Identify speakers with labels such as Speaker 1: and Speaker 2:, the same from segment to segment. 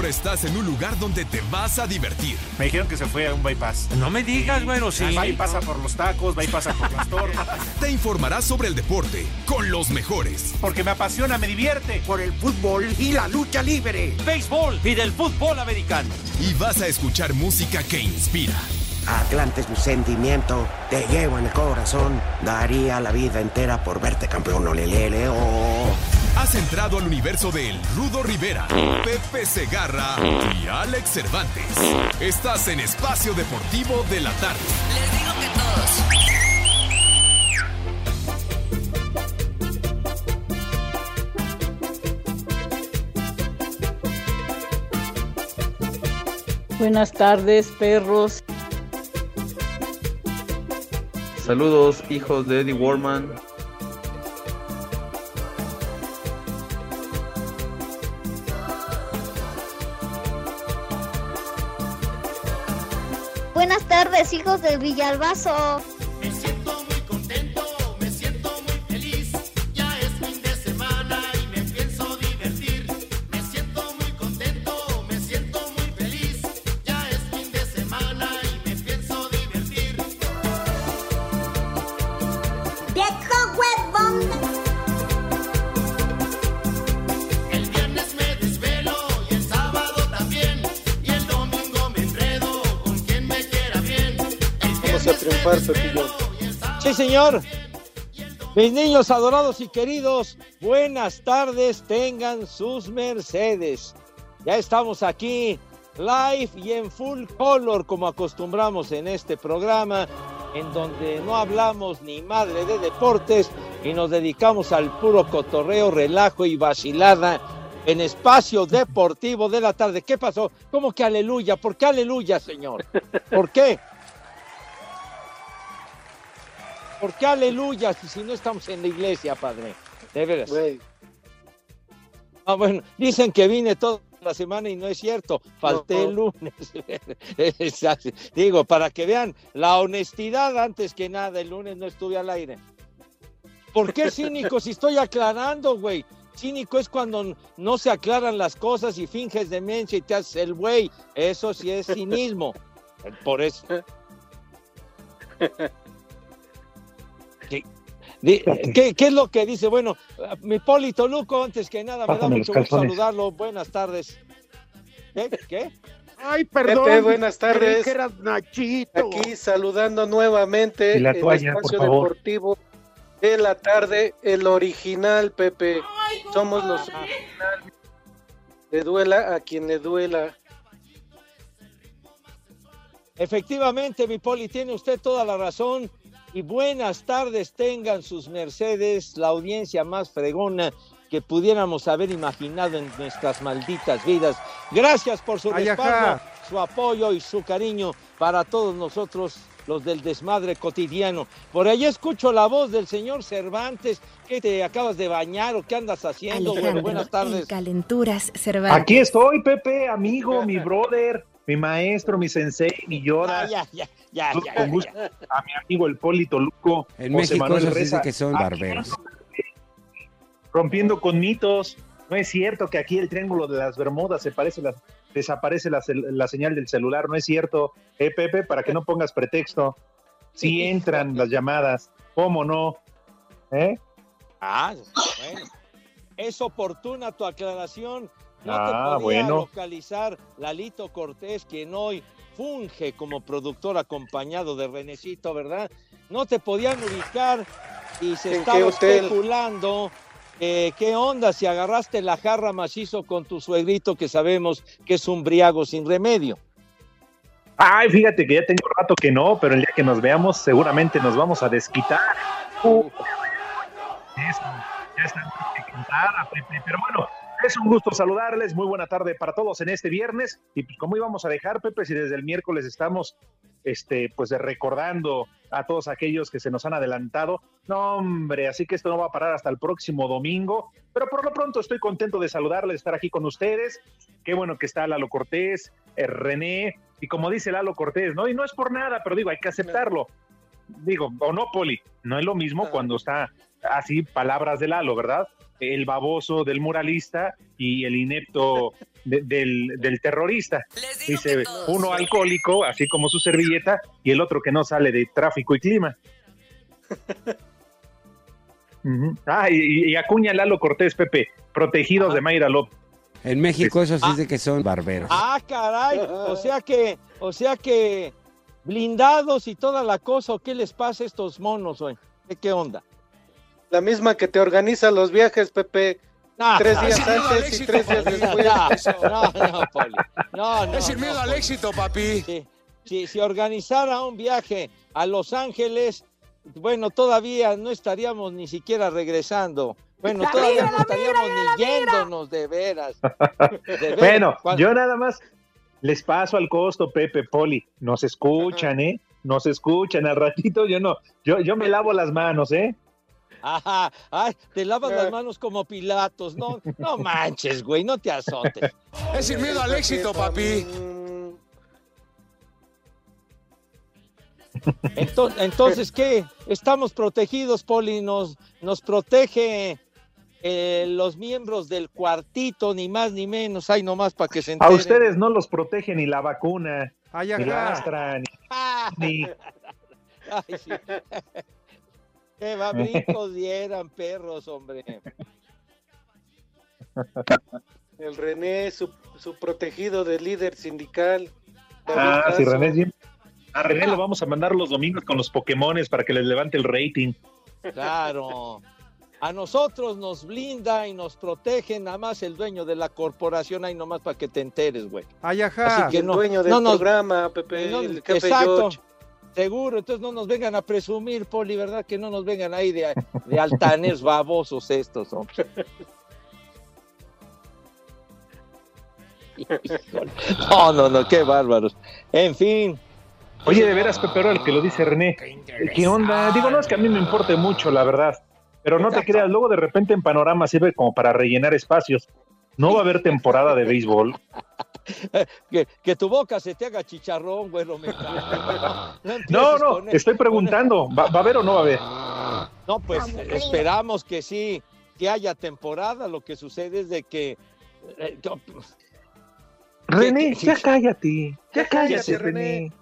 Speaker 1: Ahora estás en un lugar donde te vas a divertir.
Speaker 2: Me dijeron que se fue a un bypass.
Speaker 3: No me digas, bueno, sí.
Speaker 2: Va y pasa por los tacos, va y pasa por las tortas.
Speaker 1: Te informarás sobre el deporte con los mejores.
Speaker 2: Porque me apasiona, me divierte.
Speaker 4: Por el fútbol y la lucha libre.
Speaker 3: Béisbol y del fútbol americano.
Speaker 1: Y vas a escuchar música que inspira.
Speaker 4: Atlante es mi sentimiento, te llevo en el corazón. Daría la vida entera por verte campeón, olelele, oh.
Speaker 1: Has entrado al universo de El Rudo Rivera, Pepe Segarra y Alex Cervantes. Estás en Espacio Deportivo de la Tarde.
Speaker 5: Les digo que
Speaker 6: Buenas tardes, perros.
Speaker 7: Saludos, hijos de Eddie Warman.
Speaker 8: Buenas tardes, hijos del Villalbazo.
Speaker 3: Señor. Mis niños adorados y queridos, buenas tardes, tengan sus Mercedes. Ya estamos aquí, live y en full color, como acostumbramos en este programa, en donde no hablamos ni madre de deportes y nos dedicamos al puro cotorreo, relajo y vacilada en espacio deportivo de la tarde. ¿Qué pasó? ¿Cómo que aleluya? ¿Por qué aleluya, señor? ¿Por qué? ¿Por qué aleluya si, no estamos en la iglesia, padre? De veras. Ah, bueno, dicen que vine toda la semana y no es cierto. Falté el lunes. Digo, para que vean la honestidad antes que nada, el lunes no estuve al aire. ¿Por qué cínico si estoy aclarando, güey? Cínico es cuando no se aclaran las cosas y finges demencia y te haces el güey. Eso sí es cinismo. Por eso. ¿Qué, di- qué- qué es lo que dice? Bueno, mi Polito Luco, antes que nada, me da
Speaker 9: Pásame
Speaker 3: mucho gusto saludarlo. Buenas tardes. ¿Qué? ¿Qué?
Speaker 4: Ay, perdón.
Speaker 9: Pepe, buenas tardes.
Speaker 4: que eras Nachito.
Speaker 9: Aquí saludando nuevamente
Speaker 4: Y la
Speaker 9: el
Speaker 4: por
Speaker 9: espacio
Speaker 4: favor.
Speaker 9: deportivo de la tarde, el original, Pepe. Somos los originales. Le duela a quien le duela.
Speaker 3: Efectivamente, mi Poli, tiene usted toda la razón. Y buenas tardes tengan sus mercedes, la audiencia más fregona que pudiéramos haber imaginado en nuestras malditas vidas. Gracias por su respaldo, su apoyo y su cariño para todos nosotros, los del desmadre cotidiano. Por ahí escucho la voz del señor Cervantes. ¿Qué te acabas de bañar o qué andas haciendo? Bueno, buenas tardes.
Speaker 10: en calenturas, Cervantes.
Speaker 11: Aquí estoy, Pepe, amigo, mi brother, mi maestro, mi sensei, mi Yoda.
Speaker 3: Ah, ya, ya, ya,
Speaker 11: Con
Speaker 3: ya, ya,
Speaker 11: gusto
Speaker 3: ya.
Speaker 11: a mi amigo el Polito Luco.
Speaker 12: En
Speaker 11: José
Speaker 12: México
Speaker 11: Manuel Reza.
Speaker 12: que son barberos.
Speaker 11: Rompiendo con mitos. No es cierto que aquí el triángulo de las Bermudas se parece la- desaparece la, señal del celular. No es cierto, eh, Pepe, para que no pongas pretexto. Sí entran las llamadas, ¿cómo no? ¿Eh?
Speaker 3: Ah, bueno. Es oportuna tu aclaración. No
Speaker 11: Ah,
Speaker 3: te podía
Speaker 11: bueno.
Speaker 3: localizar Lalito Cortés, quien hoy funge como productor acompañado de Renecito, ¿verdad? No te podían ubicar y se
Speaker 9: ¿En
Speaker 3: estaba especulando. eh, ¿Qué onda si agarraste la jarra macizo con tu suegrito que sabemos que es un briago sin remedio?
Speaker 11: Ay, fíjate que ya tengo rato que no, pero el día que nos veamos seguramente nos vamos a desquitar. Uh, eso, ya está que Pepe. Pero bueno, Es un gusto saludarles, muy buena tarde para todos en este viernes. Y pues, ¿cómo íbamos a dejar, Pepe, si desde el miércoles estamos este, pues recordando a todos aquellos que se nos han adelantado? No, hombre, así que esto no va a parar hasta el próximo domingo. Pero por lo pronto estoy contento de saludarles, de estar aquí con ustedes. Qué bueno que está Lalo Cortés, eh, René, y como dice Lalo Cortés, ¿no? Y no es por nada, pero digo, hay que aceptarlo. Digo, o no, Poli, no es lo mismo cuando está así palabras de Lalo, ¿verdad? El baboso del muralista y el inepto de- del, del terrorista. Dice uno alcohólico, así como su servilleta, y el otro que no sale de tráfico y clima. Ah, y, y acuña Lalo Cortés, Pepe, protegidos de Mayra López.
Speaker 12: En México eso sí de que son barberos.
Speaker 3: Ah, caray. O sea que, o sea que blindados y toda la cosa, ¿o ¿qué les pasa a estos monos, güey? ¿Qué, qué onda?
Speaker 9: La misma que te organiza los viajes, Pepe.
Speaker 3: Ah,
Speaker 9: tres días antes y tres días después.
Speaker 3: No, no, Poli. No, no.
Speaker 13: Es el miedo
Speaker 3: no,
Speaker 13: al éxito, papi.
Speaker 3: Sí, sí, si organizara un viaje a Los Ángeles, bueno, todavía no estaríamos ni siquiera regresando. Bueno,
Speaker 14: La
Speaker 3: todavía
Speaker 14: migra,
Speaker 3: no estaríamos
Speaker 14: migra,
Speaker 3: ni yéndonos de veras. De veras.
Speaker 11: Bueno,
Speaker 3: Cuando-
Speaker 11: yo nada más les paso al costo, Pepe Poli. Nos escuchan, ¿eh? Nos escuchan. Al ratito yo no, yo, yo me lavo las manos, ¿eh?
Speaker 3: Ajá, ay, te lavas las manos como Pilatos. No, no manches, güey, no te azotes.
Speaker 13: Es el miedo al éxito, papi.
Speaker 3: Entonces, entonces, ¿qué? Estamos protegidos, Poli, nos, nos protege eh, los miembros del cuartito, ni más ni menos, hay nomás para que se
Speaker 11: A
Speaker 3: enteren.
Speaker 11: ustedes no los protege ni la vacuna,
Speaker 3: Ay,
Speaker 11: ni
Speaker 3: ajá.
Speaker 11: la Astra, ni, ni-
Speaker 3: Ay, sí. Qué babricos dieran perros, hombre.
Speaker 9: El René, su, su protegido de líder sindical.
Speaker 11: Ah,
Speaker 9: Caso.
Speaker 11: René es bien. A René lo vamos a mandar los domingos con los Pokémones para que les levante el rating.
Speaker 3: Claro. A nosotros nos blinda y nos protege nada más el dueño de la corporación, ahí nomás para que te enteres, güey.
Speaker 15: Ay, ajá.
Speaker 3: Así que
Speaker 9: el
Speaker 3: no-
Speaker 9: dueño del
Speaker 3: no nos-
Speaker 9: programa, Pepe,
Speaker 3: no-
Speaker 9: el jefe
Speaker 3: exacto.
Speaker 9: George.
Speaker 3: Seguro, entonces no nos vengan a presumir, Poli, ¿verdad? Que no nos vengan ahí de, de altanes babosos estos, hombre. No, no, no, qué bárbaros. En fin.
Speaker 11: Oye, de veras, Pepe, ahora el que lo dice René. ¿Qué onda? Digo, no es que a mí me importe mucho, la verdad. Pero no te creas, luego de repente en Panorama sirve como para rellenar espacios. No va a haber temporada de béisbol.
Speaker 3: Que, que tu boca se te haga chicharrón, güey, me
Speaker 11: No, no, estoy preguntando. ¿Va, va a haber o no va a haber?
Speaker 3: No, pues esperamos que sí, que haya temporada. Lo que sucede es de que. eh, yo-
Speaker 11: René,
Speaker 3: que-
Speaker 11: ya cállate. Ya cállate, René.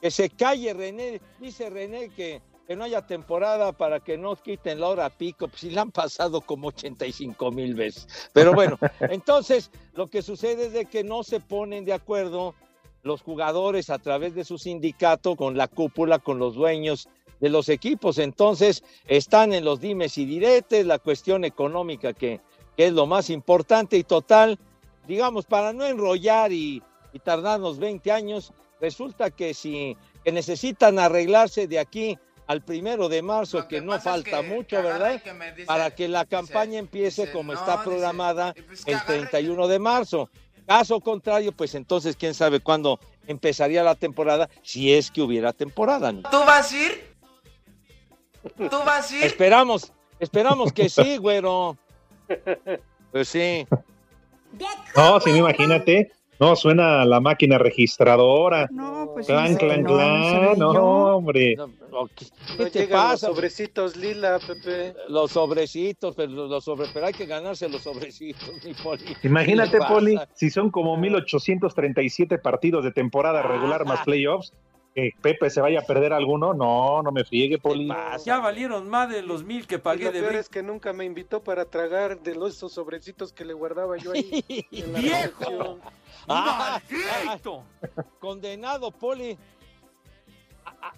Speaker 3: Que se calle René. Dice René que, que no haya temporada para que no quiten la hora pico. Pues si la han pasado como 85 mil veces. Pero bueno, entonces lo que sucede es de que no se ponen de acuerdo los jugadores a través de su sindicato con la cúpula, con los dueños de los equipos. Entonces están en los dimes y diretes, la cuestión económica que, que es lo más importante y total, digamos, para no enrollar y, y tardarnos 20 años, resulta que si que necesitan arreglarse de aquí al primero de marzo, que, no falta mucho, ¿verdad? para que la campaña empiece como está programada el 31 de marzo. Caso contrario, pues entonces quién sabe cuándo empezaría la temporada, si es que hubiera temporada. ¿no?
Speaker 16: ¿Tú vas a ir? ¿Tú vas a ir?
Speaker 3: Esperamos, esperamos que sí, güero. Pues sí.
Speaker 11: No, si no, imagínate. No, suena la máquina registradora.
Speaker 15: No, pues
Speaker 11: clan, clan,
Speaker 15: no,
Speaker 11: clan. No, hombre.
Speaker 3: ¿Qué
Speaker 9: No
Speaker 3: te
Speaker 9: llegan los
Speaker 3: pasa?
Speaker 9: sobrecitos lila, Pepe.
Speaker 3: Los sobrecitos, pero los, sobre, pero hay que ganarse los sobrecitos, mi poli.
Speaker 11: Imagínate,
Speaker 3: ¿Qué le pasa?
Speaker 11: Poli, si son como 1837 partidos de temporada regular más playoffs, que Pepe se vaya a perder alguno. No, no me friegue, Poli.
Speaker 15: Ya valieron más de los mil que
Speaker 9: Y
Speaker 15: pagué
Speaker 9: lo
Speaker 15: de
Speaker 9: peor es que nunca me invitó para tragar de los esos sobrecitos que le guardaba yo ahí. en la
Speaker 15: ¡Viejo!
Speaker 9: redacción.
Speaker 3: Ah,
Speaker 15: ¡Maldito!
Speaker 3: Condenado, Poli.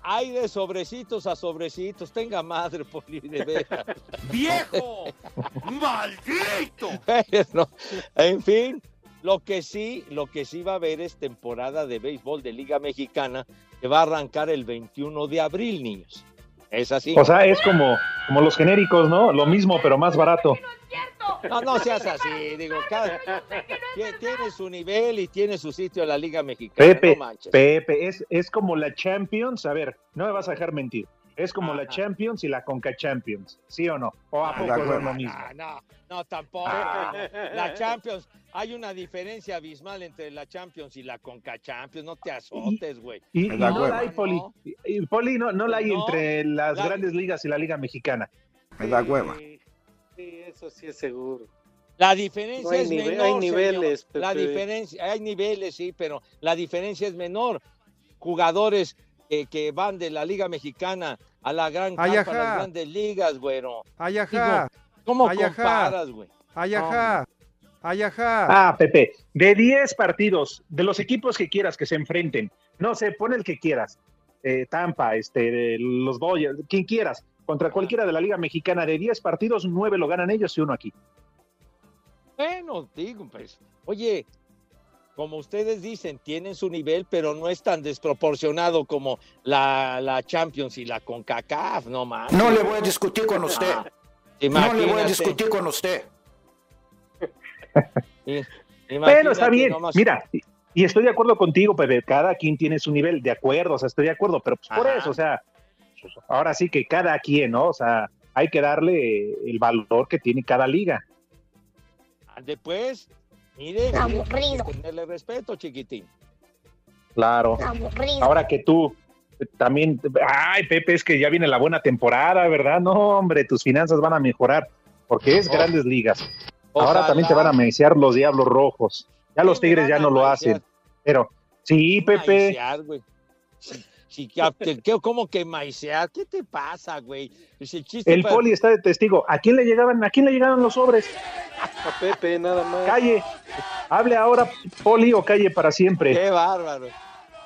Speaker 3: Hay de sobrecitos a sobrecitos. Tenga madre, Poli, de veras.
Speaker 15: ¡Viejo! ¡Maldito!
Speaker 3: Bueno, en fin, lo que sí, lo que sí va a haber es temporada de béisbol de Liga Mexicana que va a arrancar el 21 de abril, niños. Es así.
Speaker 11: O sea, es como, como los genéricos, ¿no? Lo mismo, pero más barato.
Speaker 3: No, no seas así, digo, cada, tie- tiene su nivel y tiene su sitio en la Liga Mexicana.
Speaker 11: Pepe,
Speaker 3: no manches.
Speaker 11: Pepe, es, es como la Champions. A ver, no me vas a dejar mentir. Es como la Champions y la Conca Champions, ¿sí o no? ¿O a
Speaker 3: Ah,
Speaker 11: poco no es lo mismo?
Speaker 3: Ah, no, no, tampoco.
Speaker 11: Ah.
Speaker 3: no. La Champions, hay una diferencia abismal entre la Champions y la Conca Champions. No te azotes, güey.
Speaker 11: Y, y no la hay, Poli.
Speaker 3: No.
Speaker 11: Y- y, Poli, no, no la hay
Speaker 3: No,
Speaker 11: entre las
Speaker 3: la-
Speaker 11: grandes ligas y la Liga Mexicana.
Speaker 12: Me da hueva.
Speaker 9: Sí, sí, eso sí es seguro.
Speaker 3: La diferencia
Speaker 9: No
Speaker 3: es
Speaker 9: nive-
Speaker 3: menor.
Speaker 9: hay niveles,
Speaker 3: señor. La diferencia, hay niveles, sí, pero la diferencia es menor. Jugadores que, que van de la Liga Mexicana a la gran
Speaker 17: Ay,
Speaker 3: campa, a las grandes ligas, güero. ¿Cómo
Speaker 17: Ay,
Speaker 3: comparas, güey?
Speaker 17: Ay, ajá. Ay, ajá.
Speaker 11: Ah, Pepe, de 10 partidos, de los equipos que quieras que se enfrenten, no sé, pon el que quieras, eh, Tampa, este, de los Dodgers, quien quieras, contra cualquiera de la Liga Mexicana, de 10 partidos, 9 lo ganan ellos y uno aquí.
Speaker 3: Bueno, digo, pues, oye, como ustedes dicen, tienen su nivel, pero no es tan desproporcionado como la, la Champions y la CONCACAF, no más.
Speaker 4: No le voy a discutir con usted.
Speaker 3: Ah,
Speaker 4: No le voy a discutir con usted.
Speaker 11: Bueno, está bien,
Speaker 3: nomás.
Speaker 11: mira, y, estoy de acuerdo contigo, Pepe, cada quien tiene su nivel, de acuerdo, o sea, estoy de acuerdo, pero pues por
Speaker 3: Ajá.
Speaker 11: eso, o sea, ahora sí que cada quien, ¿no? O sea, hay que darle el valor que tiene cada liga.
Speaker 3: Después, mire,
Speaker 8: Aburrido.
Speaker 3: tenerle respeto, chiquitín.
Speaker 11: Claro.
Speaker 8: Aburrido.
Speaker 11: Ahora que tú también, ay, Pepe, es que ya viene la buena temporada, ¿verdad? No, hombre, tus finanzas van a mejorar, porque es
Speaker 3: Oh.
Speaker 11: grandes ligas. Ahora también te van a mesear los Diablos Rojos. Ya los Tigres ya no lo hacen. Pero, sí, Pepe,
Speaker 3: Maicear, ¿Cómo que maicear? ¿Qué te pasa, güey? Es el chiste
Speaker 11: el
Speaker 3: para-
Speaker 11: poli está de testigo. ¿A quién le llegaban, a quién le llegaban los sobres?
Speaker 9: A Pepe, nada más.
Speaker 11: Calle. Hable ahora, poli, o calle para siempre.
Speaker 3: Qué bárbaro.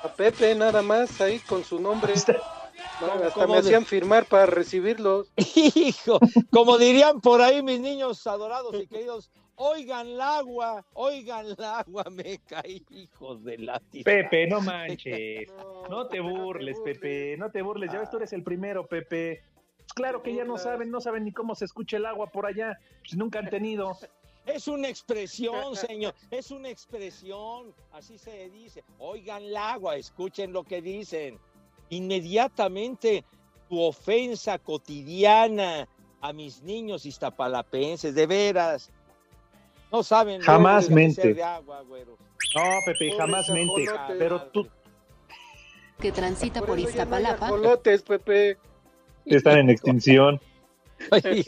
Speaker 9: A Pepe, nada más, ahí con su nombre. No, hasta me
Speaker 3: de-
Speaker 9: hacían firmar para recibirlos.
Speaker 3: Hijo, como dirían por ahí mis niños adorados y queridos, oigan el agua, oigan el agua, me caí, hijos de la.
Speaker 11: Pepe, no manches. No te burles, Pepe. No te burles. Ya ves, tú eres el primero, Pepe. Claro que ya no saben, no saben ni cómo se escucha el agua por allá. Pues nunca han tenido.
Speaker 3: Es una expresión, señor, es una expresión, así se dice. Oigan el agua, escuchen lo que dicen. Inmediatamente tu ofensa cotidiana a mis niños iztapalapenses, de veras. No saben.
Speaker 11: Jamás mente.
Speaker 3: de agua, güero.
Speaker 11: No, Pepe, jamás mente. Pero tú
Speaker 18: que transita por,
Speaker 9: no
Speaker 18: Iztapalapa.
Speaker 9: ajolotes, Pepe.
Speaker 11: están en extinción.
Speaker 3: Ay.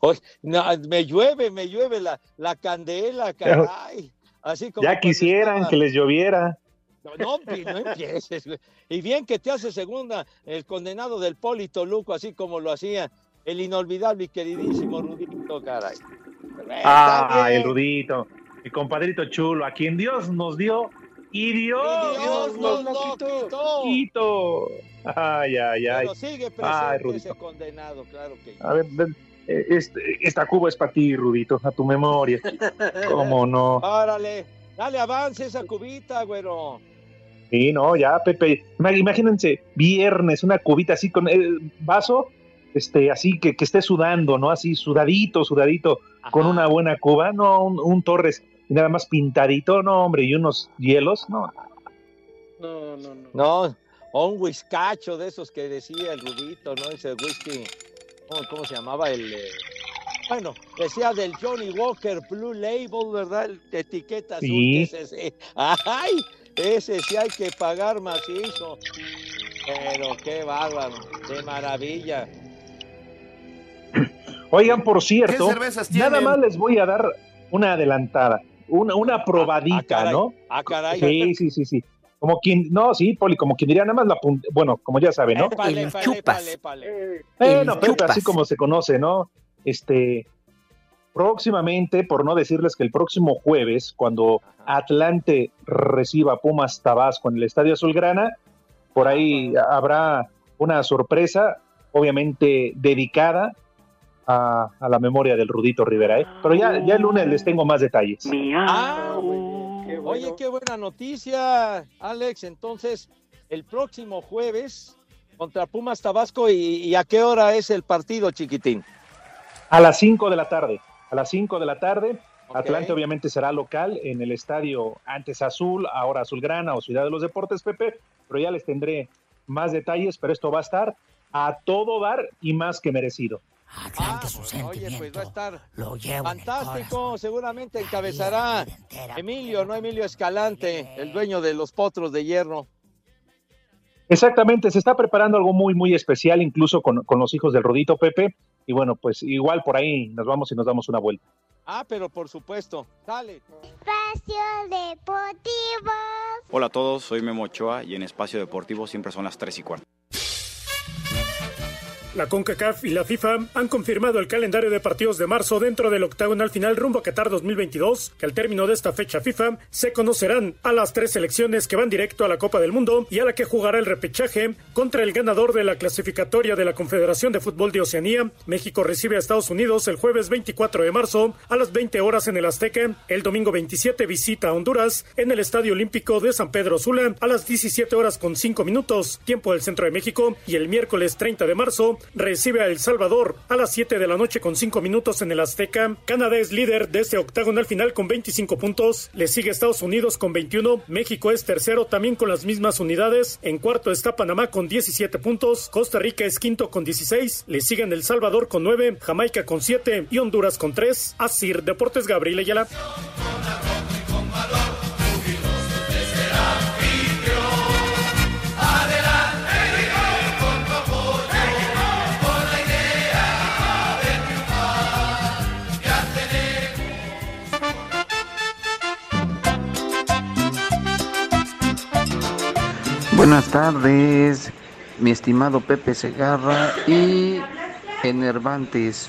Speaker 3: Oye, no, me llueve, me llueve la, la candela, caray. Así como
Speaker 11: Ya quisieran
Speaker 3: estaba-
Speaker 11: que les lloviera.
Speaker 3: No, no, no empieces, güey. Y bien que te hace segunda el condenado del Polito Luco, así como lo hacía el inolvidable y queridísimo Rudito, caray.
Speaker 11: Ah, el Rudito. Mi compadrito chulo, a quien Dios nos dio y Dios,
Speaker 3: Dios nos lo quitó.
Speaker 11: quitó. Ay, ay, ay.
Speaker 3: Pero sigue
Speaker 11: Ay,
Speaker 3: presente
Speaker 11: Rudito.
Speaker 3: ese condenado, claro que
Speaker 11: A ver, ven, eh, este- esta cuba es para ti, Rudito, a tu memoria. ¿Cómo no?
Speaker 3: Árale, dale avance esa cubita, güero.
Speaker 11: Sí, no, ya, Pepe. Ima- Imagínense, viernes, una cubita así con el vaso, este, así que, que esté sudando, ¿no? Así sudadito, sudadito, con una buena cuba, no, un, un Torres y nada más pintadito, no, hombre, y unos hielos, no.
Speaker 9: No, no, no.
Speaker 3: No, o un whiskacho de esos que decía el Rudito, ¿no? Ese whisky, ¿cómo, cómo se llamaba? El, eh, bueno, decía del Johnny Walker Blue Label, ¿verdad? El de etiqueta azul.
Speaker 11: Sí.
Speaker 3: Ese, sí. ¡Ay! Ese sí hay que pagar macizo. Pero qué bárbaro, qué maravilla.
Speaker 11: Oigan, por cierto,
Speaker 3: ¿Qué cervezas
Speaker 11: nada más les voy a dar una adelantada, una, una probadita,
Speaker 3: caray.
Speaker 11: ¿no?
Speaker 3: Ah, caray.
Speaker 11: Sí, sí, sí, sí. Como quien, no, sí, Poli, como quien diría nada más la punta, bueno, como ya saben, ¿no?
Speaker 3: Épale, épale, épale, épale.
Speaker 11: Bueno,
Speaker 3: El
Speaker 11: Pepe,
Speaker 3: chupas.
Speaker 11: así como se conoce, ¿no? Este, próximamente, por no decirles que el próximo jueves, cuando Atlante reciba Pumas Tabasco en el Estadio Azulgrana, por ahí habrá una sorpresa, obviamente dedicada a, a la memoria del Rudito Rivera, ¿eh? Pero ya, ya el lunes les tengo más detalles.
Speaker 3: Ah, Oye, qué buena noticia, Alex. Entonces, el próximo jueves contra Pumas Tabasco, ¿y, y a qué hora es el partido, chiquitín?
Speaker 11: A las 5 de la tarde. A las 5 de la tarde. Atlante obviamente será local en el estadio antes Azul, ahora Azulgrana o Ciudad de los Deportes, Pepe, pero ya les tendré más detalles, pero esto va a estar a todo dar y más que merecido.
Speaker 3: Ah, oye, pues va a estar fantástico. Seguramente encabezará Emilio, no Emilio Escalante, el dueño de los potros de hierro.
Speaker 11: Exactamente, se está preparando algo muy, muy especial, incluso con, con los hijos del Rodito Pepe. Y bueno, pues igual por ahí nos vamos y nos damos una vuelta.
Speaker 3: Ah, pero por supuesto, dale.
Speaker 8: Espacio Deportivo.
Speaker 19: Hola a todos, soy Memo Ochoa y en Espacio Deportivo siempre son las 3 y cuarto.
Speaker 20: La CONCACAF y la FIFA han confirmado el calendario de partidos de marzo dentro del octagonal final rumbo a Qatar 2022, que al término de esta fecha FIFA se conocerán a las tres selecciones que van directo a la Copa del Mundo y a la que jugará el repechaje contra el ganador de la clasificatoria de la Confederación de Fútbol de Oceanía. México recibe a Estados Unidos el jueves 24 de marzo a las 20 horas en el Azteca. El domingo 27 visita a Honduras en el Estadio Olímpico de San Pedro Sula a las 17 horas con 5 minutos, tiempo del centro de México, y el miércoles 30 de marzo recibe a El Salvador a las 7 de la noche con 5 minutos en el Azteca. Canadá es líder de este octagonal final con 25 puntos. Le sigue Estados Unidos con 21. México es tercero también con las mismas unidades. En cuarto está Panamá con 17 puntos. Costa Rica es quinto con 16. Le siguen El Salvador con 9. Jamaica con 7 y Honduras con 3. Asir Deportes Gabriel Ayala.
Speaker 21: Buenas tardes, mi estimado Pepe Segarra y Enervantes.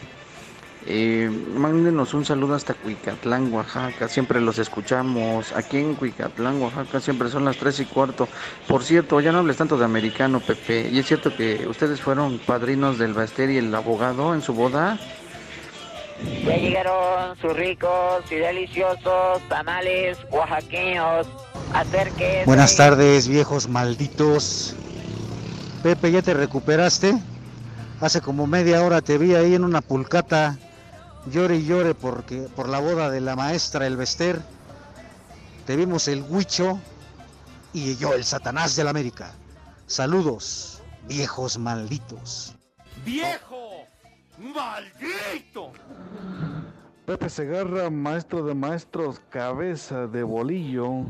Speaker 21: Eh, mándenos un saludo hasta Cuicatlán, Oaxaca. Siempre los escuchamos. Aquí en Cuicatlán, Oaxaca, siempre son las tres y cuarto. Por cierto, ya no hables tanto de americano, Pepe. Y es cierto que ustedes fueron padrinos del Baster y el abogado en su boda.
Speaker 22: Ya llegaron sus ricos y deliciosos tamales oaxaqueños. Acérquese.
Speaker 23: Buenas tardes, viejos malditos. Pepe, ¿ya te recuperaste? Hace como media hora te vi ahí en una pulcata. Llore y llore porque, por la boda de la maestra El Bester. Te vimos el huicho y yo el satanás de la América. Saludos, viejos malditos.
Speaker 15: ¡Viejo! ¡Maldito!
Speaker 24: Pepe Segarra, maestro de maestros, cabeza de bolillo.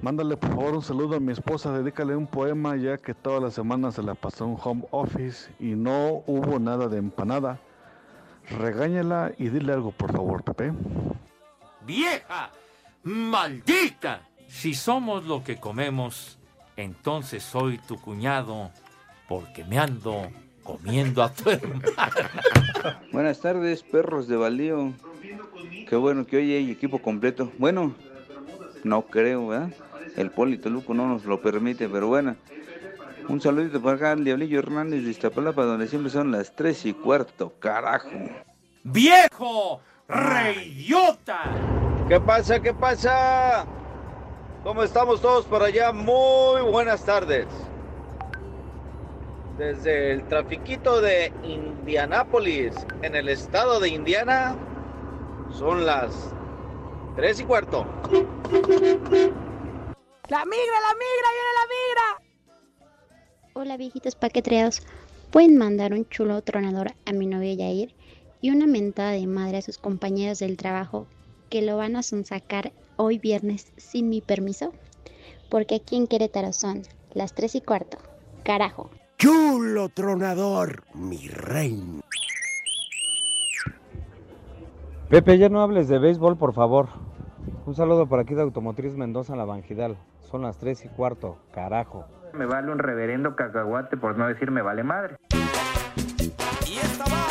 Speaker 24: Mándale por favor un saludo a mi esposa, dedícale un poema ya que toda la semana se la pasó en home office y no hubo nada de empanada. Regáñala y dile algo por favor, Pepe.
Speaker 15: ¡Vieja! ¡Maldita! Si somos lo que comemos, entonces soy tu cuñado, porque me ando comiendo a tu hermano.
Speaker 7: Buenas tardes, perros de baldío. Qué bueno que hoy hay equipo completo. Bueno, no creo, ¿verdad? El Polito Luco no nos lo permite, pero bueno. Un saludito para acá al Diablillo Hernández de Iztapalapa, donde siempre son las tres y cuarto, carajo.
Speaker 15: ¡Viejo! ¡Reyota!
Speaker 25: ¿Qué pasa? ¿Qué pasa? ¿Cómo estamos todos por allá? Muy buenas tardes. Desde el trafiquito de Indianápolis, en el estado de Indiana, son las tres y cuarto.
Speaker 26: ¡La migra, la migra, viene la migra!
Speaker 27: Hola viejitos paquetreados. Pueden mandar un chulo tronador a mi novia Yair y una mentada de madre a sus compañeros del trabajo que lo van a sonsacar hoy viernes sin mi permiso. Porque aquí en Querétaro son las 3 y cuarto. Carajo.
Speaker 4: Chulo tronador, mi reino.
Speaker 12: Pepe, ya no hables de béisbol, por favor. Un saludo por aquí de Automotriz Mendoza, La Bangidal. Son las 3 y cuarto, carajo.
Speaker 28: Me vale un reverendo cacahuate por no decir me vale madre.
Speaker 14: Y esta va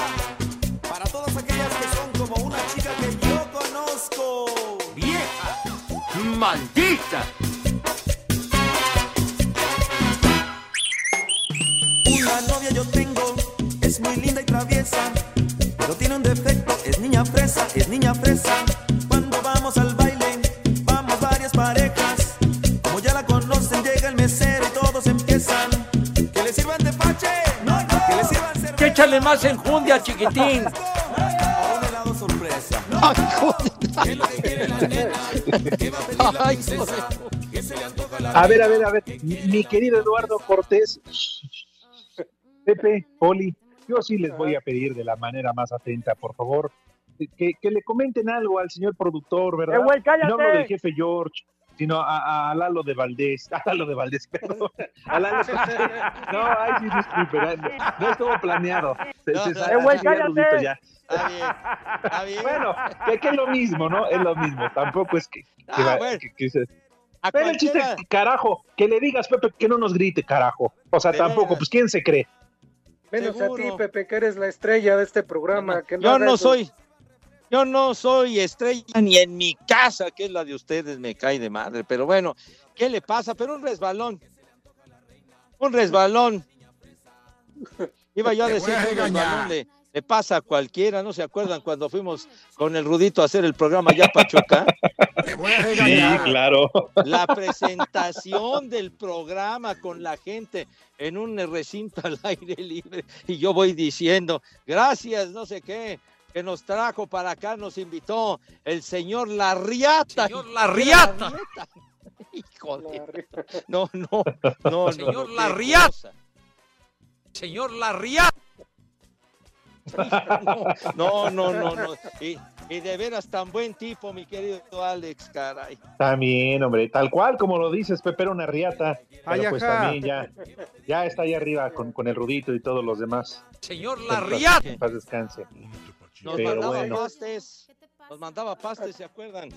Speaker 14: para todas aquellas que son como una chica que yo conozco.
Speaker 15: ¡Vieja! ¡Maldita!
Speaker 14: Una novia yo tengo, es muy linda y traviesa, pero tiene un defecto, es niña fresa, es niña fresa. Cuando vamos al baile, vamos varias parejas, como ya la conocen, llega el mesero y todos empiezan. Que le sirvan de pache, no, no, que le sirvan cerveza.
Speaker 15: ¡Que échale más enjundia, chiquitín!
Speaker 11: A ver, a ver, a ver. Mi querido Eduardo Cortés, Pepe, Poli, yo sí les voy a pedir de la manera más atenta, por favor, que, que le comenten algo al señor productor, ¿verdad?
Speaker 26: Eh, güey.
Speaker 11: No hablo del jefe George, sino a, a Lalo de Valdés, a Lalo de Valdés, perdón. A Lalo no, ay, sí, disculpe, no, no estuvo planeado. Se- se sale
Speaker 26: Eh, güey,
Speaker 11: ya
Speaker 26: cállate.
Speaker 11: rudito ya.
Speaker 3: Está bien, está bien.
Speaker 11: Bueno, que, que es lo mismo, ¿no? Es lo mismo. Tampoco es que. que
Speaker 3: Ah,
Speaker 11: va-
Speaker 3: bueno.
Speaker 11: que- que se-
Speaker 3: A
Speaker 11: Pero el chiste, carajo, que le digas, Pepe, que no nos grite, carajo. O sea, tampoco, pues, ¿quién se cree?
Speaker 9: Menos
Speaker 3: Seguro.
Speaker 9: a ti, Pepe, que eres la estrella de este programa. que
Speaker 3: Yo no
Speaker 9: eso.
Speaker 3: soy, yo no soy estrella ni en mi casa, que es la de ustedes, me cae de madre. Pero bueno, ¿qué le pasa? Pero un resbalón. Un resbalón. Iba yo a decir que un resbalón le, le pasa a cualquiera. ¿No se acuerdan cuando fuimos con el Rudito a hacer el programa allá a Pachuca?
Speaker 11: Sí, claro.
Speaker 3: La presentación del programa con la gente en un recinto al aire libre. Y yo voy diciendo, gracias, no sé qué, que nos trajo para acá, nos invitó el señor Larriata.
Speaker 15: Señor Larriata.
Speaker 3: Hijo de... No, no, no, no.
Speaker 15: Señor
Speaker 3: no,
Speaker 15: Larriata. Señor Larriata.
Speaker 3: No, no, no, no. Y, y de veras tan buen tipo, mi querido Alex, caray.
Speaker 11: También, hombre, tal cual como lo dices, Pepe era una riata. Pero pues
Speaker 29: ajá.
Speaker 11: también ya, ya está ahí arriba con, con el Rudito y todos los demás.
Speaker 15: Señor
Speaker 11: En paz-
Speaker 15: Larriata.
Speaker 11: en paz descanse.
Speaker 3: Nos
Speaker 11: Pero
Speaker 3: mandaba
Speaker 11: bueno.
Speaker 3: pastes. Nos mandaba pastes, ¿se acuerdan?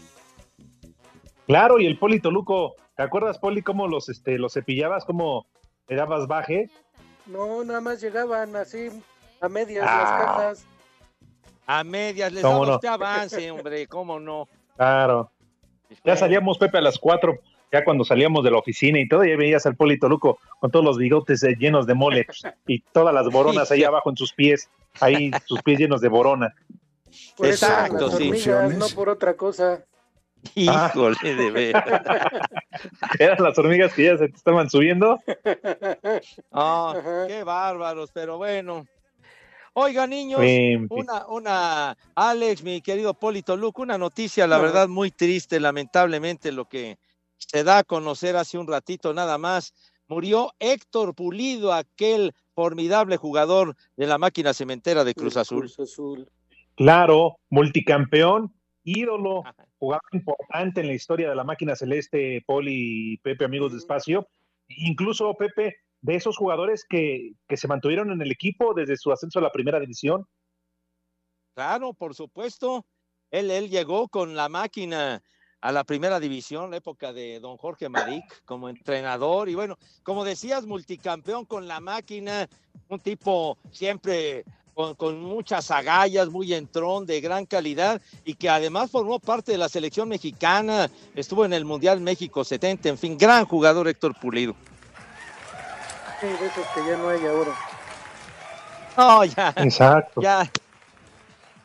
Speaker 11: Claro, y el Poli Toluco, ¿te acuerdas, Poli, cómo los, este, los cepillabas, cómo le dabas baje?
Speaker 9: No, nada más llegaban así a medias
Speaker 11: Ah.
Speaker 9: las cajas.
Speaker 3: A medias les
Speaker 11: ¿Cómo
Speaker 3: daba
Speaker 11: no?
Speaker 3: usted avance, hombre, ¿cómo no?
Speaker 11: Claro. Ya salíamos, Pepe, a las cuatro, ya cuando salíamos de la oficina y todo, ya veías al Poli Toluco con todos los bigotes eh, llenos de mole y todas las boronas ahí abajo en sus pies, ahí sus pies llenos de borona.
Speaker 9: Por eso
Speaker 3: Exacto,
Speaker 9: las
Speaker 3: sí.
Speaker 9: hormigas, no por otra cosa.
Speaker 3: Híjole, de veras.
Speaker 11: Eran las hormigas que ya se te estaban subiendo.
Speaker 3: Ah, qué bárbaros, pero bueno. Oiga, niños,
Speaker 11: fin.
Speaker 3: una, una, Alex, mi querido Polito Luco, una noticia, la verdad, muy triste, lamentablemente, lo que se da a conocer hace un ratito nada más. Murió Héctor Pulido, aquel formidable jugador de la máquina cementera de Cruz Azul.
Speaker 9: Cruz Azul.
Speaker 11: Claro, multicampeón, ídolo, jugador importante en la historia de la máquina celeste, Poli y Pepe, amigos de espacio. Incluso Pepe, de esos jugadores que, que se mantuvieron en el equipo desde su ascenso a la primera división.
Speaker 3: Claro, por supuesto. Él, él llegó con la máquina a la primera división, la época de don Jorge Maric, como entrenador. Y bueno, como decías, multicampeón con la máquina, un tipo siempre con, con muchas agallas, muy entrón, de gran calidad, y que además formó parte de la selección mexicana, estuvo en el Mundial México 70, en fin, gran jugador Héctor Pulido.
Speaker 9: De esos que ya no hay ahora.
Speaker 3: No, ya.
Speaker 11: Exacto.
Speaker 3: Ya,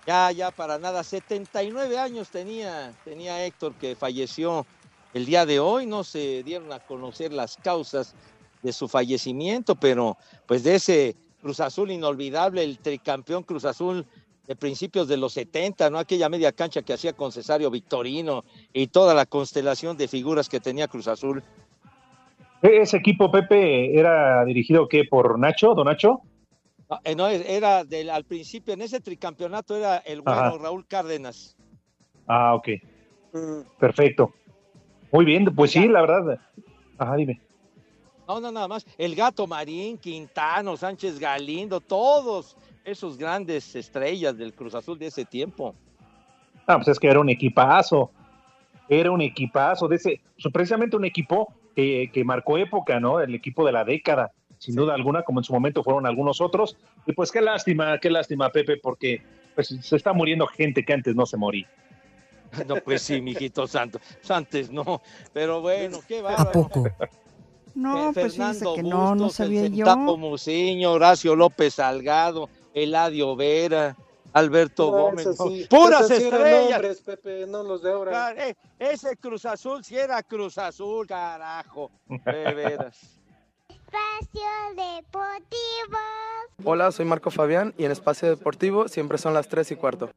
Speaker 3: ya, ya para nada. 79 años tenía, tenía Héctor que falleció el día de hoy. No se dieron a conocer las causas de su fallecimiento, pero pues de ese Cruz Azul inolvidable, el tricampeón Cruz Azul de principios de los 70, ¿no? Aquella media cancha que hacía con Cesario Victorino y toda la constelación de figuras que tenía Cruz Azul.
Speaker 11: E- Ese equipo, Pepe, era dirigido ¿qué? por Nacho, Don Nacho.
Speaker 3: No, eh, no, era del, al principio, en ese tricampeonato era el bueno
Speaker 11: Ajá.
Speaker 3: Raúl Cárdenas.
Speaker 11: Ah, ok,
Speaker 9: Mm.
Speaker 11: perfecto. Muy bien, pues sí, la verdad. Ajá, dime.
Speaker 3: No, no, nada más. El Gato Marín, Quintano, Sánchez Galindo, todos esos grandes estrellas del Cruz Azul de ese tiempo.
Speaker 11: Ah, pues es que era un equipazo. Era un equipazo de ese, precisamente un equipo que, que marcó época, ¿no? El equipo de la década, sin duda alguna, como en su momento fueron algunos otros. Y pues qué lástima, qué lástima, Pepe, porque pues se está muriendo gente que antes no se moría.
Speaker 3: No, pues sí, mijito santo. Pues antes no. Pero bueno, qué va.
Speaker 29: ¿A poco? No, pues fíjese
Speaker 3: Fernando
Speaker 29: que no, no
Speaker 3: Bustos,
Speaker 29: sabía
Speaker 3: el
Speaker 29: yo.
Speaker 3: Muciño, Horacio López Salgado, Eladio Vera, Alberto
Speaker 9: No,
Speaker 3: Gómez.
Speaker 9: sí,
Speaker 3: Puras
Speaker 9: esos sí
Speaker 3: estrellas.
Speaker 9: nombres, Pepe, no los de ahora.
Speaker 3: Eh, ese Cruz Azul sí era Cruz Azul, carajo. De veras.
Speaker 8: Espacio Deportivo.
Speaker 30: Hola, soy Marco Fabián y en Espacio Deportivo siempre son las 3 y cuarto.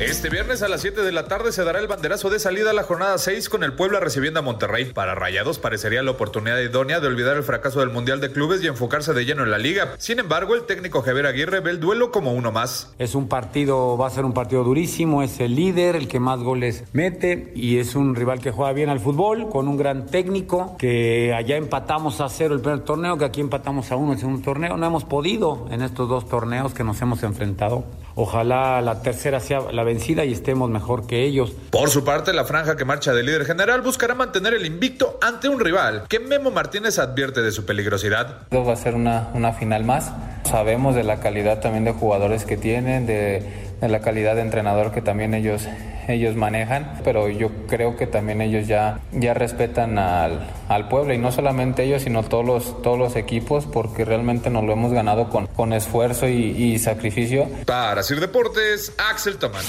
Speaker 30: Este viernes a las 7 de la tarde se dará el banderazo de salida a la jornada 6 con el Puebla recibiendo a Monterrey. Para Rayados parecería la oportunidad idónea de olvidar el fracaso del Mundial de Clubes y enfocarse de lleno en la liga. Sin embargo, el técnico Javier Aguirre ve el duelo como uno más.
Speaker 31: Es un partido, va a ser un partido durísimo, es el líder, el que más goles mete y es un rival que juega bien al fútbol, con un gran técnico, que allá empatamos a cero el primer torneo, que aquí empatamos a uno el segundo torneo. No hemos podido en estos dos torneos que nos hemos enfrentado. Ojalá la tercera sea la vencida y estemos mejor que ellos.
Speaker 30: Por su parte, la franja que marcha de líder general buscará mantener el invicto ante un rival que Memo Martínez advierte de su peligrosidad.
Speaker 32: Va a ser una, una final más. Sabemos de la calidad también de jugadores que tienen, de, de la calidad de entrenador que también ellos, ellos manejan, pero yo creo que también ellos ya, ya respetan al, al pueblo y no solamente ellos, sino todos los, todos los equipos, porque realmente nos lo hemos ganado con, con esfuerzo y, y sacrificio.
Speaker 30: Para Sir Deportes, Axel Tomás.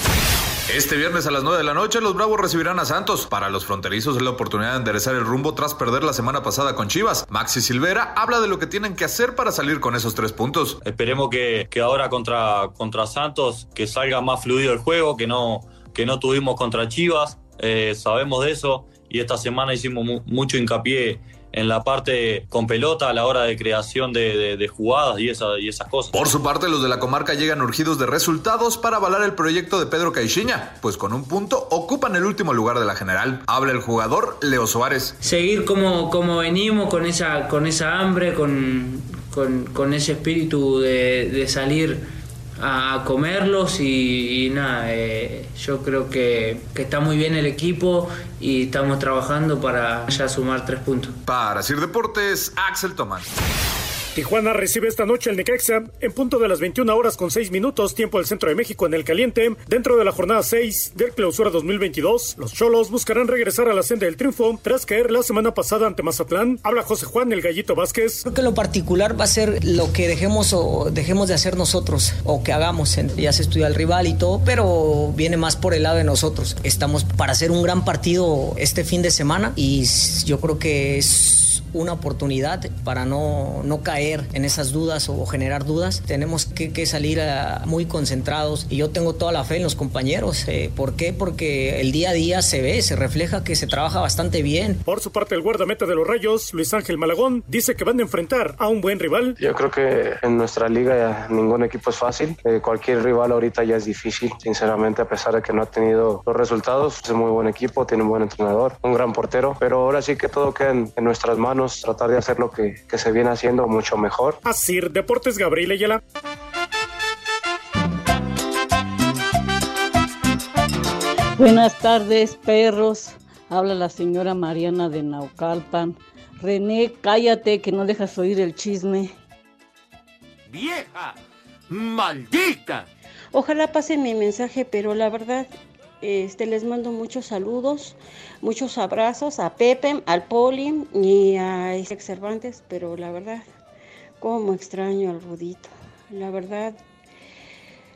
Speaker 30: Este viernes a las 9 de la noche los Bravos recibirán a Santos. Para los fronterizos es la oportunidad de enderezar el rumbo tras perder la semana pasada con Chivas. Maxi Silvera habla de lo que tienen que hacer para salir con esos tres puntos.
Speaker 33: Esperemos que, que ahora contra, contra Santos que salga más fluido el juego, que no, que no tuvimos contra Chivas. Eh, sabemos de eso y esta semana hicimos mu- mucho hincapié en la parte con pelota a la hora de creación de, de- de jugadas y, esa- y esas cosas.
Speaker 30: Por su parte, los de la comarca llegan urgidos de resultados para avalar el proyecto de Pedro Caixinha, pues con un punto ocupan el último lugar de la general. Habla el jugador Leo Suárez.
Speaker 34: seguir como, como venimos, con esa, con esa hambre, con, con, con ese espíritu de, de salir a comerlos y, nada, eh, yo creo que, que está muy bien el equipo y estamos trabajando para ya sumar tres puntos.
Speaker 30: Para Sir Deportes, Axel Tomás.
Speaker 20: Tijuana recibe esta noche el Necaxa en punto de las 21 horas con 6 minutos, tiempo del centro de México en el caliente. Dentro de la jornada 6 del clausura 2022, los Cholos buscarán regresar a la senda del triunfo tras caer la semana pasada ante Mazatlán. Habla José Juan, el gallito Vázquez.
Speaker 35: Creo que lo particular va a ser lo que dejemos o dejemos de hacer nosotros o que hagamos. Ya se estudia el rival y todo, pero viene más por el lado de nosotros. Estamos para hacer un gran partido este fin de semana y yo creo que es una oportunidad para no, no caer en esas dudas o generar dudas. Tenemos que, que salir ah, muy concentrados y yo tengo toda la fe en los compañeros. Eh, ¿Por qué? Porque el día a día se ve, se refleja que se trabaja bastante bien.
Speaker 20: Por su parte, el guardameta de los Rayos, Luis Ángel Malagón, dice que van a enfrentar a un buen rival.
Speaker 36: Yo creo que en nuestra liga ningún equipo es fácil. Eh, cualquier rival ahorita ya es difícil, sinceramente, a pesar de que no ha tenido los resultados. Es un muy buen equipo, tiene un buen entrenador, un gran portero. Pero ahora sí que todo queda en, en nuestras manos, tratar de hacer lo que, que se viene haciendo mucho mejor.
Speaker 20: Así, Deportes Gabriel Ayala.
Speaker 37: Buenas tardes, perros. Habla la señora Mariana de Naucalpan. René, cállate que no dejas oír el chisme.
Speaker 15: ¡Vieja! ¡Maldita!
Speaker 38: Ojalá pasen mi mensaje, pero la verdad, este, les mando muchos saludos, muchos abrazos a Pepe, al Poli y a Isaac Cervantes, pero la verdad, cómo extraño al Rudito. La verdad,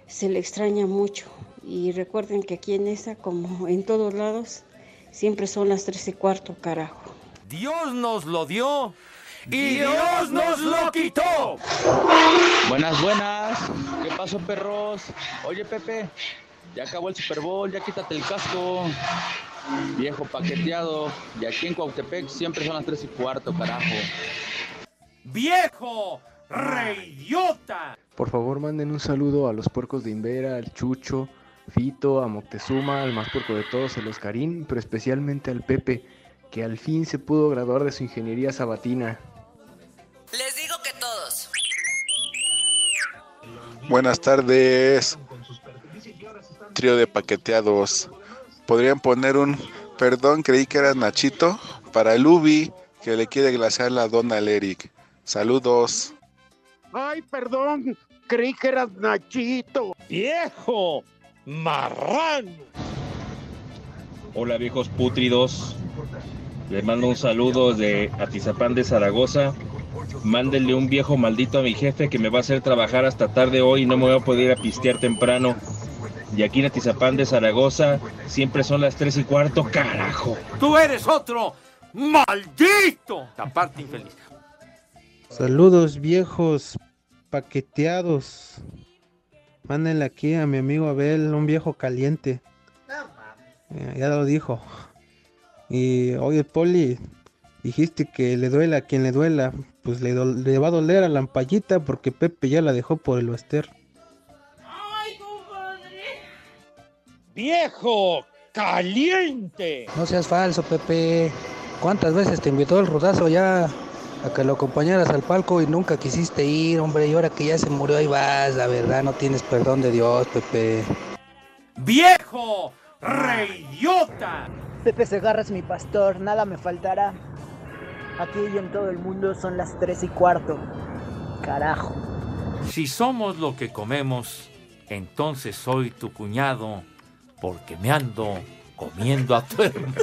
Speaker 38: se le extraña mucho. Y recuerden que aquí en esa, como en todos lados, siempre son las tres y cuarto, carajo.
Speaker 15: Dios nos lo dio y Dios nos lo quitó.
Speaker 39: Buenas, buenas. ¿Qué pasó, perros? Oye, Pepe, ya acabó el Super Bowl, ya quítate el casco. Viejo paqueteado. Y aquí en Cuautepec siempre son las 3 y cuarto, carajo.
Speaker 15: ¡Viejo! ¡Reidiota!
Speaker 40: Por favor, manden un saludo a los puercos de Invera, al Chucho, Fito, a Moctezuma, al más puerco de todos, el Oscarín, pero especialmente al Pepe, que al fin se pudo graduar de su ingeniería sabatina.
Speaker 41: Les digo que todos.
Speaker 42: Buenas tardes. Trío de paqueteados. ¿Podrían poner un perdón? Creí que era Nachito para el Ubi que le quiere glasear la dona al Eric. Saludos.
Speaker 43: Ay, perdón, creí que eras Nachito.
Speaker 3: ¡Viejo! ¡Marrano!
Speaker 44: Hola viejos pútridos, les mando un saludo de Atizapán de Zaragoza. Mándenle un viejo maldito a mi jefe que me va a hacer trabajar hasta tarde hoy y no me voy a poder ir a pistear temprano. Y aquí en Atizapán de Zaragoza siempre son las tres y cuarto, carajo.
Speaker 15: ¡Tú eres otro! ¡Maldito! Aparte infeliz.
Speaker 45: Saludos viejos paqueteados.
Speaker 40: Mándenle aquí a mi amigo Abel un viejo caliente. Eh, ya lo dijo. Y oye, Poli, dijiste que le duela a quien le duela. Pues le, le va a doler a la ampallita porque Pepe ya la dejó por el Oester.
Speaker 3: ¡Viejo caliente!
Speaker 38: No seas falso, Pepe. ¿Cuántas veces te invitó el rodazo ya a que lo acompañaras al palco y nunca quisiste ir, hombre? Y ahora que ya se murió, ahí vas. La verdad, no tienes perdón de Dios, Pepe.
Speaker 15: ¡Viejo! ¡Reidiota!
Speaker 46: Pepe Segarra es mi pastor, nada me faltará. Aquí y en todo el mundo son las tres y cuarto. Carajo.
Speaker 15: Si somos lo que comemos, entonces soy tu cuñado, porque me ando comiendo a tu hermano.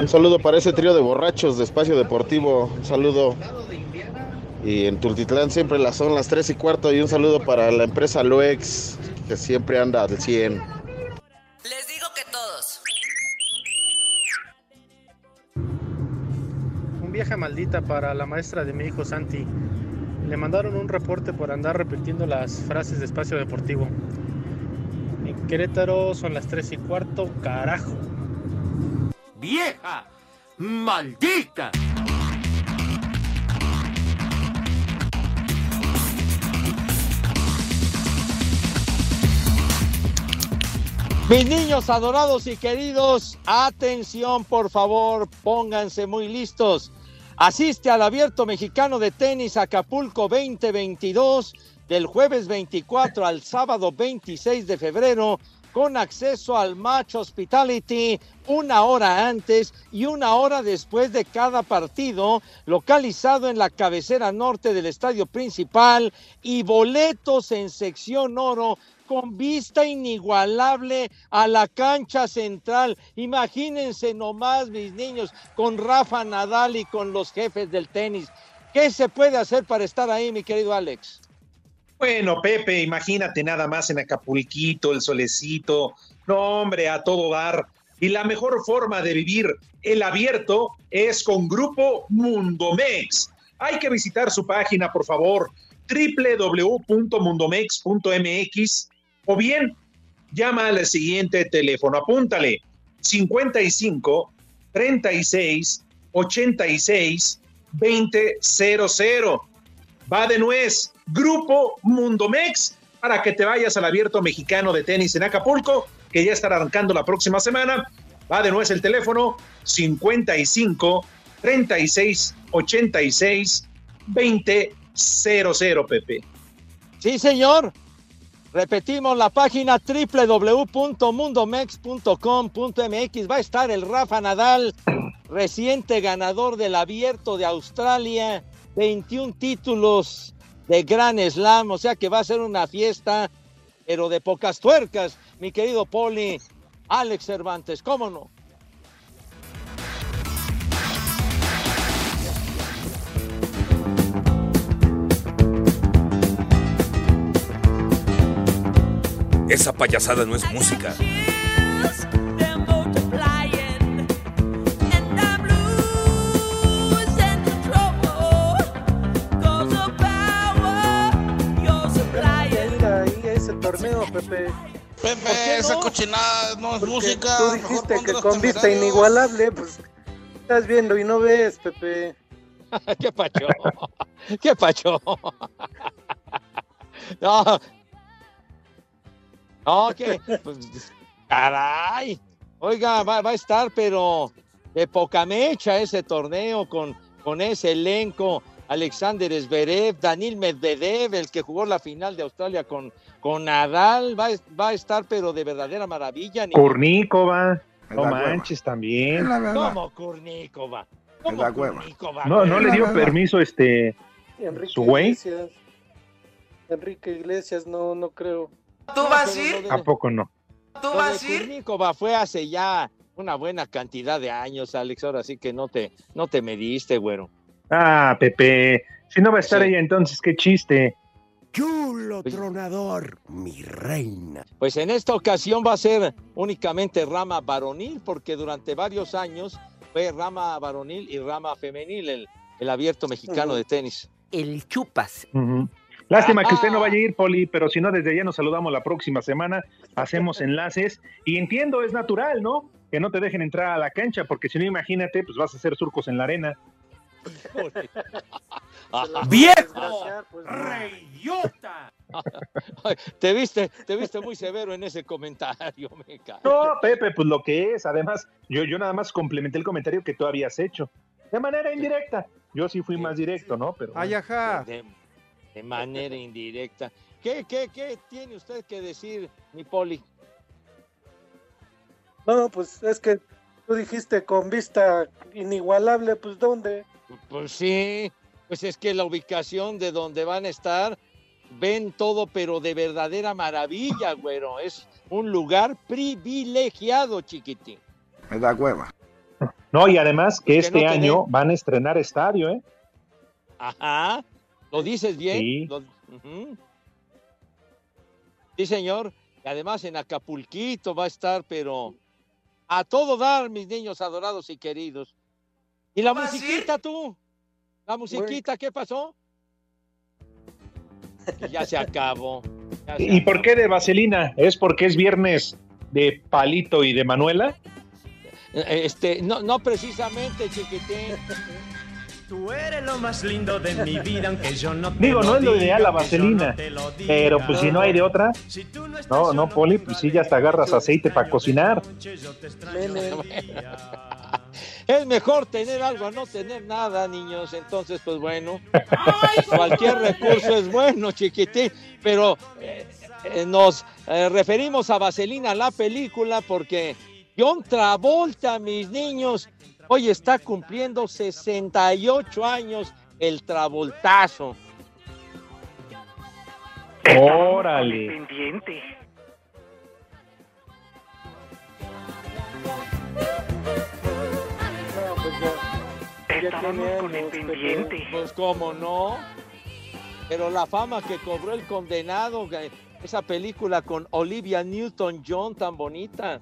Speaker 47: Un saludo para ese trío de borrachos de Espacio Deportivo. Un saludo. Y en Tultitlán siempre las son las 3 y cuarto. Y un saludo para la empresa Luex, que siempre anda al 100.
Speaker 48: Les digo que todos.
Speaker 38: Un viaje maldita para la maestra de mi hijo Santi. Le mandaron un reporte por andar repitiendo las frases de Espacio Deportivo. Querétaro son las 3 y cuarto, carajo.
Speaker 15: ¡Vieja! ¡Maldita!
Speaker 3: Mis niños adorados y queridos, atención por favor, pónganse muy listos. Asiste al Abierto Mexicano de Tenis Acapulco 2022 del jueves 24 al sábado 26 de febrero con acceso al Match Hospitality una hora antes y una hora después de cada partido, localizado en la cabecera norte del estadio principal y boletos en sección oro con vista inigualable a la cancha central. Imagínense nomás, mis niños, con Rafa Nadal y con los jefes del tenis. ¿Qué se puede hacer para estar ahí, mi querido Alex?
Speaker 11: Bueno, Pepe, imagínate nada más en Acapulquito, el solecito. No, hombre, a todo dar. Y la mejor forma de vivir el abierto es con Grupo Mundomex. Hay que visitar su página, por favor, www.mundomex.mx o bien llama al siguiente teléfono, apúntale 55 36 86 2000. Va de nuez, Grupo Mundomex, para que te vayas al abierto mexicano de tenis en Acapulco, que ya estará arrancando la próxima semana. Va de nuez el teléfono 55 36 86 2000, Pepe.
Speaker 3: Sí, señor. Repetimos la página www.mundomex.com.mx. Va a estar el Rafa Nadal, reciente ganador del Abierto de Australia, 21 títulos de Gran Slam, o sea que va a ser una fiesta, pero de pocas tuercas, mi querido Poli, Alex Cervantes, ¿cómo no?
Speaker 49: Esa payasada no es música.
Speaker 9: Pepe.
Speaker 42: Esa cochinada no es
Speaker 9: Porque
Speaker 42: música.
Speaker 9: Tú dijiste que con vista inigualable, pues estás viendo y no ves, Pepe.
Speaker 3: ¿Qué pacho? ¿Qué pacho? No. No, que. pues, caray. Oiga, va, va a estar, pero de poca mecha ese torneo con, con ese elenco. Alexander Zverev, Daniel Medvedev, el que jugó la final de Australia con, con Nadal, va, a- va a estar, pero de verdadera maravilla. ni-
Speaker 50: Kurnikova, no
Speaker 42: hueva.
Speaker 50: manches también.
Speaker 3: ¿Cómo Kurnikova?
Speaker 42: Es
Speaker 3: ¿Cómo
Speaker 42: la hueva.
Speaker 3: Kurnikova?
Speaker 50: No, no le dio permiso este
Speaker 9: Enrique
Speaker 50: su güey.
Speaker 9: Iglesias. Enrique Iglesias, no, no creo.
Speaker 3: ¿Tú vas a ir?
Speaker 50: ¿A poco no?
Speaker 3: ¿Tú vas a ir? Kurnikova fue hace ya una buena cantidad de años, Alex. Ahora sí que no te, no te mediste, güero.
Speaker 50: Ah, Pepe, si no va a estar
Speaker 3: Sí.
Speaker 50: ella entonces, qué chiste.
Speaker 51: Chulo tronador, mi reina.
Speaker 3: Pues en esta ocasión va a ser únicamente rama varonil, porque durante varios años fue rama varonil y rama femenil el, el abierto mexicano de tenis.
Speaker 51: El chupas.
Speaker 11: Lástima que usted no vaya a ir, Poli, pero si no, desde ya nos saludamos la próxima semana, hacemos enlaces y entiendo, es natural, ¿no? Que no te dejen entrar a la cancha, porque si no, imagínate, pues vas a hacer surcos en la arena.
Speaker 3: ¡Viejo! ¡Reyota! te viste, te viste muy severo en ese comentario, me cae.
Speaker 11: No, Pepe, pues lo que es. Además, yo, yo nada más complementé el comentario que tú habías hecho. De manera indirecta. Yo sí fui más directo, ¿no? Pero.
Speaker 52: Ay, ajá.
Speaker 3: De, de manera indirecta. ¿Qué, qué, ¿Qué tiene usted que decir, mi poli?
Speaker 9: No, pues es que tú dijiste con vista inigualable, pues ¿dónde?
Speaker 3: Pues sí, pues es que la ubicación de donde van a estar, ven todo, pero de verdadera maravilla, güero. Es un lugar privilegiado, chiquitín.
Speaker 52: Me da cueva.
Speaker 11: No, y además que este
Speaker 3: no
Speaker 11: año van a estrenar estadio, ¿eh?
Speaker 3: Ajá. ¿Lo dices bien?
Speaker 11: Sí.
Speaker 3: Lo-. Sí, señor. Y además en Acapulquito va a estar, pero a todo dar, mis niños adorados y queridos. ¿Y la musiquita tú? ¿La musiquita qué pasó? Que ya se acabó. ya se
Speaker 11: ¿Y por qué de Vaselina? ¿Es porque es viernes de Palito y de Manuela?
Speaker 3: Este, no, no precisamente, chiquitín.
Speaker 8: Tú eres lo más lindo de mi vida, aunque yo no te
Speaker 11: Digo, no es lo ideal la
Speaker 8: no
Speaker 11: vaselina,
Speaker 8: lo
Speaker 11: pero pues si no hay de otra, no, no, Poli, pues sí, ya hasta agarras aceite para cocinar.
Speaker 3: Es mejor tener algo a no tener nada, niños. Entonces, pues bueno, cualquier recurso es bueno, chiquitín. Pero eh, eh, nos eh, referimos a Vaselina, la película, porque John Travolta, mis niños, hoy está cumpliendo 68 años el Travoltazo.
Speaker 11: Órale.
Speaker 8: Pendiente.
Speaker 9: Pepe.
Speaker 3: Pues cómo no. Pero la fama que cobró el condenado, esa película con Olivia Newton-John tan bonita.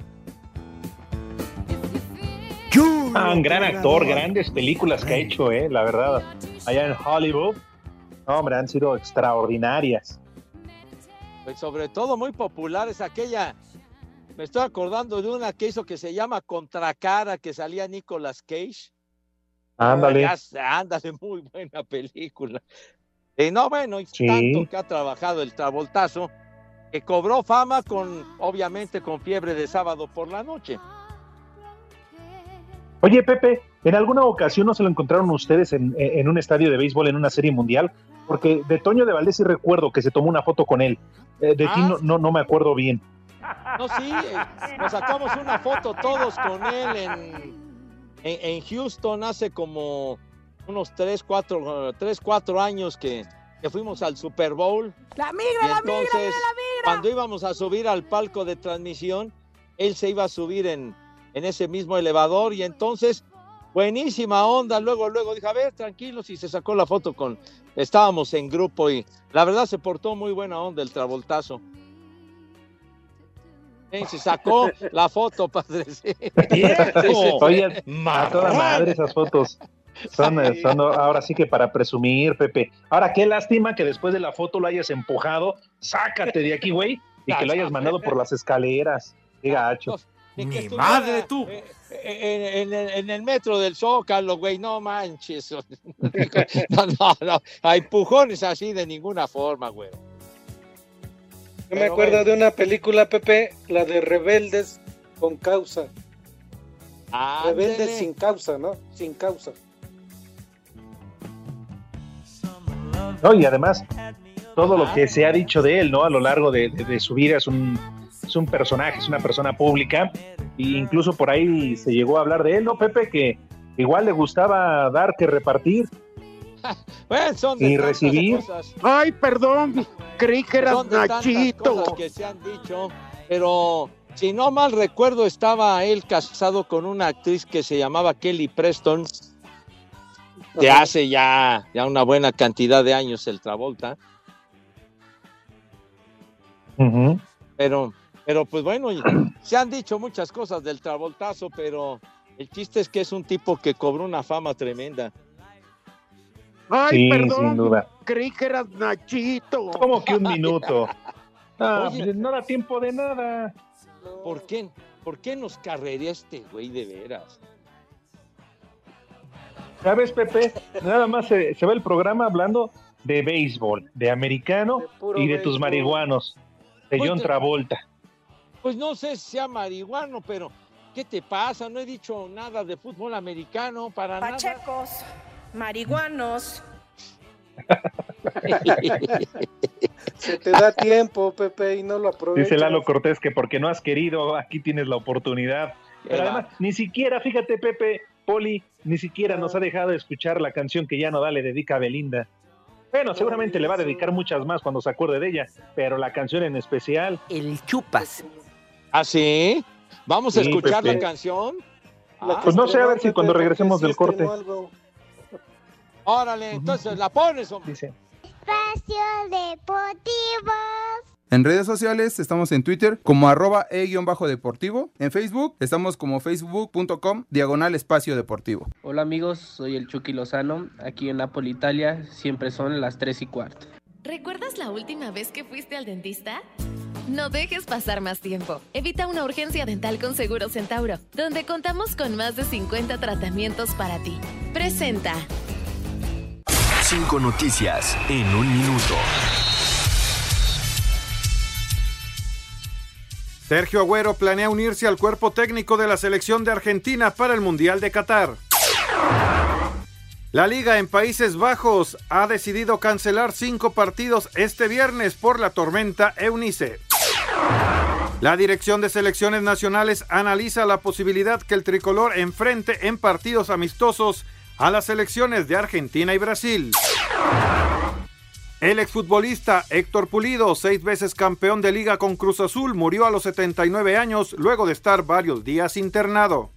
Speaker 11: Ah, un gran actor, grandes películas que ha hecho, eh, la verdad. Allá en Hollywood, no, hombre, han sido extraordinarias.
Speaker 3: Pues sobre todo muy popular es aquella. Me estoy acordando de una que hizo que se llama Contracara, que salía Nicolas Cage.
Speaker 11: Ándale.
Speaker 3: Ándale, muy buena película. Y no, bueno, y
Speaker 11: Sí.
Speaker 3: tanto que ha trabajado el Travoltazo, que cobró fama con, obviamente, con fiebre de sábado por la noche.
Speaker 11: Oye, Pepe, ¿en alguna ocasión no se lo encontraron ustedes en, en un estadio de béisbol en una serie mundial? Porque de Toño de Valdés sí recuerdo que se tomó una foto con él. Eh, de ti
Speaker 3: Ah,
Speaker 11: no, no, no me acuerdo bien.
Speaker 3: No, sí, eh, nos sacamos una foto todos con él en, en, en Houston hace como unos 3, 4, tres, cuatro años que, que fuimos al Super Bowl.
Speaker 53: La
Speaker 3: Y
Speaker 53: migra, la migra,
Speaker 3: entonces,
Speaker 53: la migra.
Speaker 3: cuando íbamos a subir al palco de transmisión, él se iba a subir en, en ese mismo elevador y entonces, buenísima onda. Luego, luego dijo, a ver, tranquilos, y se sacó la foto con, estábamos en grupo y la verdad se portó muy buena onda el travoltazo. Se sacó la foto, padre. sí.
Speaker 11: Oye, a toda madre esas fotos. Son, eh, son ahora sí que para presumir, Pepe. Ahora, qué lástima que después de la foto lo hayas empujado. Sácate de aquí, güey. Y que lo hayas mandado por las escaleras. Qué gacho.
Speaker 3: Ni madre tú. En, en- en el metro del Zócalo, güey, no manches. No, no, no, a empujones así de ninguna forma, güey.
Speaker 9: Yo me acuerdo de una película, Pepe, la de Rebeldes con causa. Rebeldes
Speaker 3: Ándele.
Speaker 9: sin causa, ¿no? Sin causa.
Speaker 11: No, y además, todo lo que se ha dicho de él, ¿no? A lo largo de, de- de su vida es un, es un personaje, es una persona pública. E incluso por ahí se llegó a hablar de él, ¿no, Pepe? Que igual le gustaba dar que repartir.
Speaker 3: Bueno, son de
Speaker 11: Y
Speaker 3: tantas
Speaker 11: recibir.
Speaker 3: cosas.
Speaker 43: Ay, perdón, creí que eras Nachito.
Speaker 3: cosas que se han dicho, pero si no mal recuerdo, estaba él casado con una actriz que se llamaba Kelly Preston, de hace ya, ya una buena cantidad de años el Travolta, pero, pero pues bueno, se han dicho muchas cosas del Travoltazo, pero el chiste es que es un tipo que cobró una fama tremenda.
Speaker 54: Ay,
Speaker 11: Sí,
Speaker 54: perdón.
Speaker 11: sin duda.
Speaker 54: Creí que eras Nachito.
Speaker 11: ¿Cómo que un minuto? Ah,
Speaker 3: Oye.
Speaker 11: pues no da tiempo de nada.
Speaker 3: ¿Por qué? ¿Por qué nos carrería este güey de veras?
Speaker 11: ¿Sabes, Pepe? Nada más se, se va el programa hablando de béisbol, de americano y de tus marihuanos, de
Speaker 3: Pues
Speaker 11: John
Speaker 3: te-
Speaker 11: Travolta.
Speaker 3: Pues no sé si sea marihuano, pero ¿qué te pasa? No he dicho nada de fútbol americano para
Speaker 38: Pachecos, marihuanos.
Speaker 9: Se te da tiempo, Pepe, y no lo aprovechas.
Speaker 11: Dice Lalo Cortés que porque no has querido, aquí tienes la oportunidad. Pero además, ni siquiera, fíjate, Pepe, Poli, ni siquiera nos ha dejado de escuchar la canción que ya no da le dedica a Belinda. Bueno, seguramente le va a dedicar muchas más cuando se acuerde de ella, pero la canción en especial.
Speaker 38: El chupas.
Speaker 3: ¿Ah, sí? ¿Vamos a
Speaker 11: Sí,
Speaker 3: escuchar
Speaker 11: Pepe.
Speaker 3: la canción? Ah,
Speaker 11: Pues no sé, a ver si cuando regresemos del corte.
Speaker 3: Órale, entonces la pones, hombre.
Speaker 11: Dice.
Speaker 55: Espacio Deportivo.
Speaker 56: En redes sociales estamos en Twitter como arroba e-deportivo. En Facebook estamos como facebook.com diagonal espacio deportivo.
Speaker 57: Hola amigos, soy el Chucky Lozano. Aquí en Napoli, Italia, siempre son las 3 y cuarto.
Speaker 58: ¿Recuerdas la última vez que fuiste al dentista? No dejes pasar más tiempo. Evita una urgencia dental con Seguro Centauro, donde contamos con más de 50 tratamientos para ti. Presenta.
Speaker 1: Cinco noticias en un minuto.
Speaker 52: Sergio Agüero planea unirse al cuerpo técnico de la selección de Argentina para el Mundial de Qatar. La liga en Países Bajos ha decidido cancelar cinco partidos este viernes por la tormenta Eunice. La dirección de selecciones nacionales analiza la posibilidad que el tricolor enfrente en partidos amistosos a las selecciones de Argentina y Brasil. El exfutbolista Héctor Pulido, seis veces campeón de liga con Cruz Azul, murió a los 79 años luego de estar varios días internado.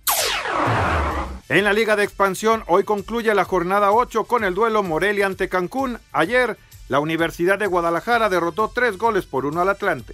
Speaker 52: En la Liga de Expansión, hoy concluye la jornada 8 con el duelo Morelia ante Cancún. Ayer, la Universidad de Guadalajara derrotó tres goles por uno al Atlante.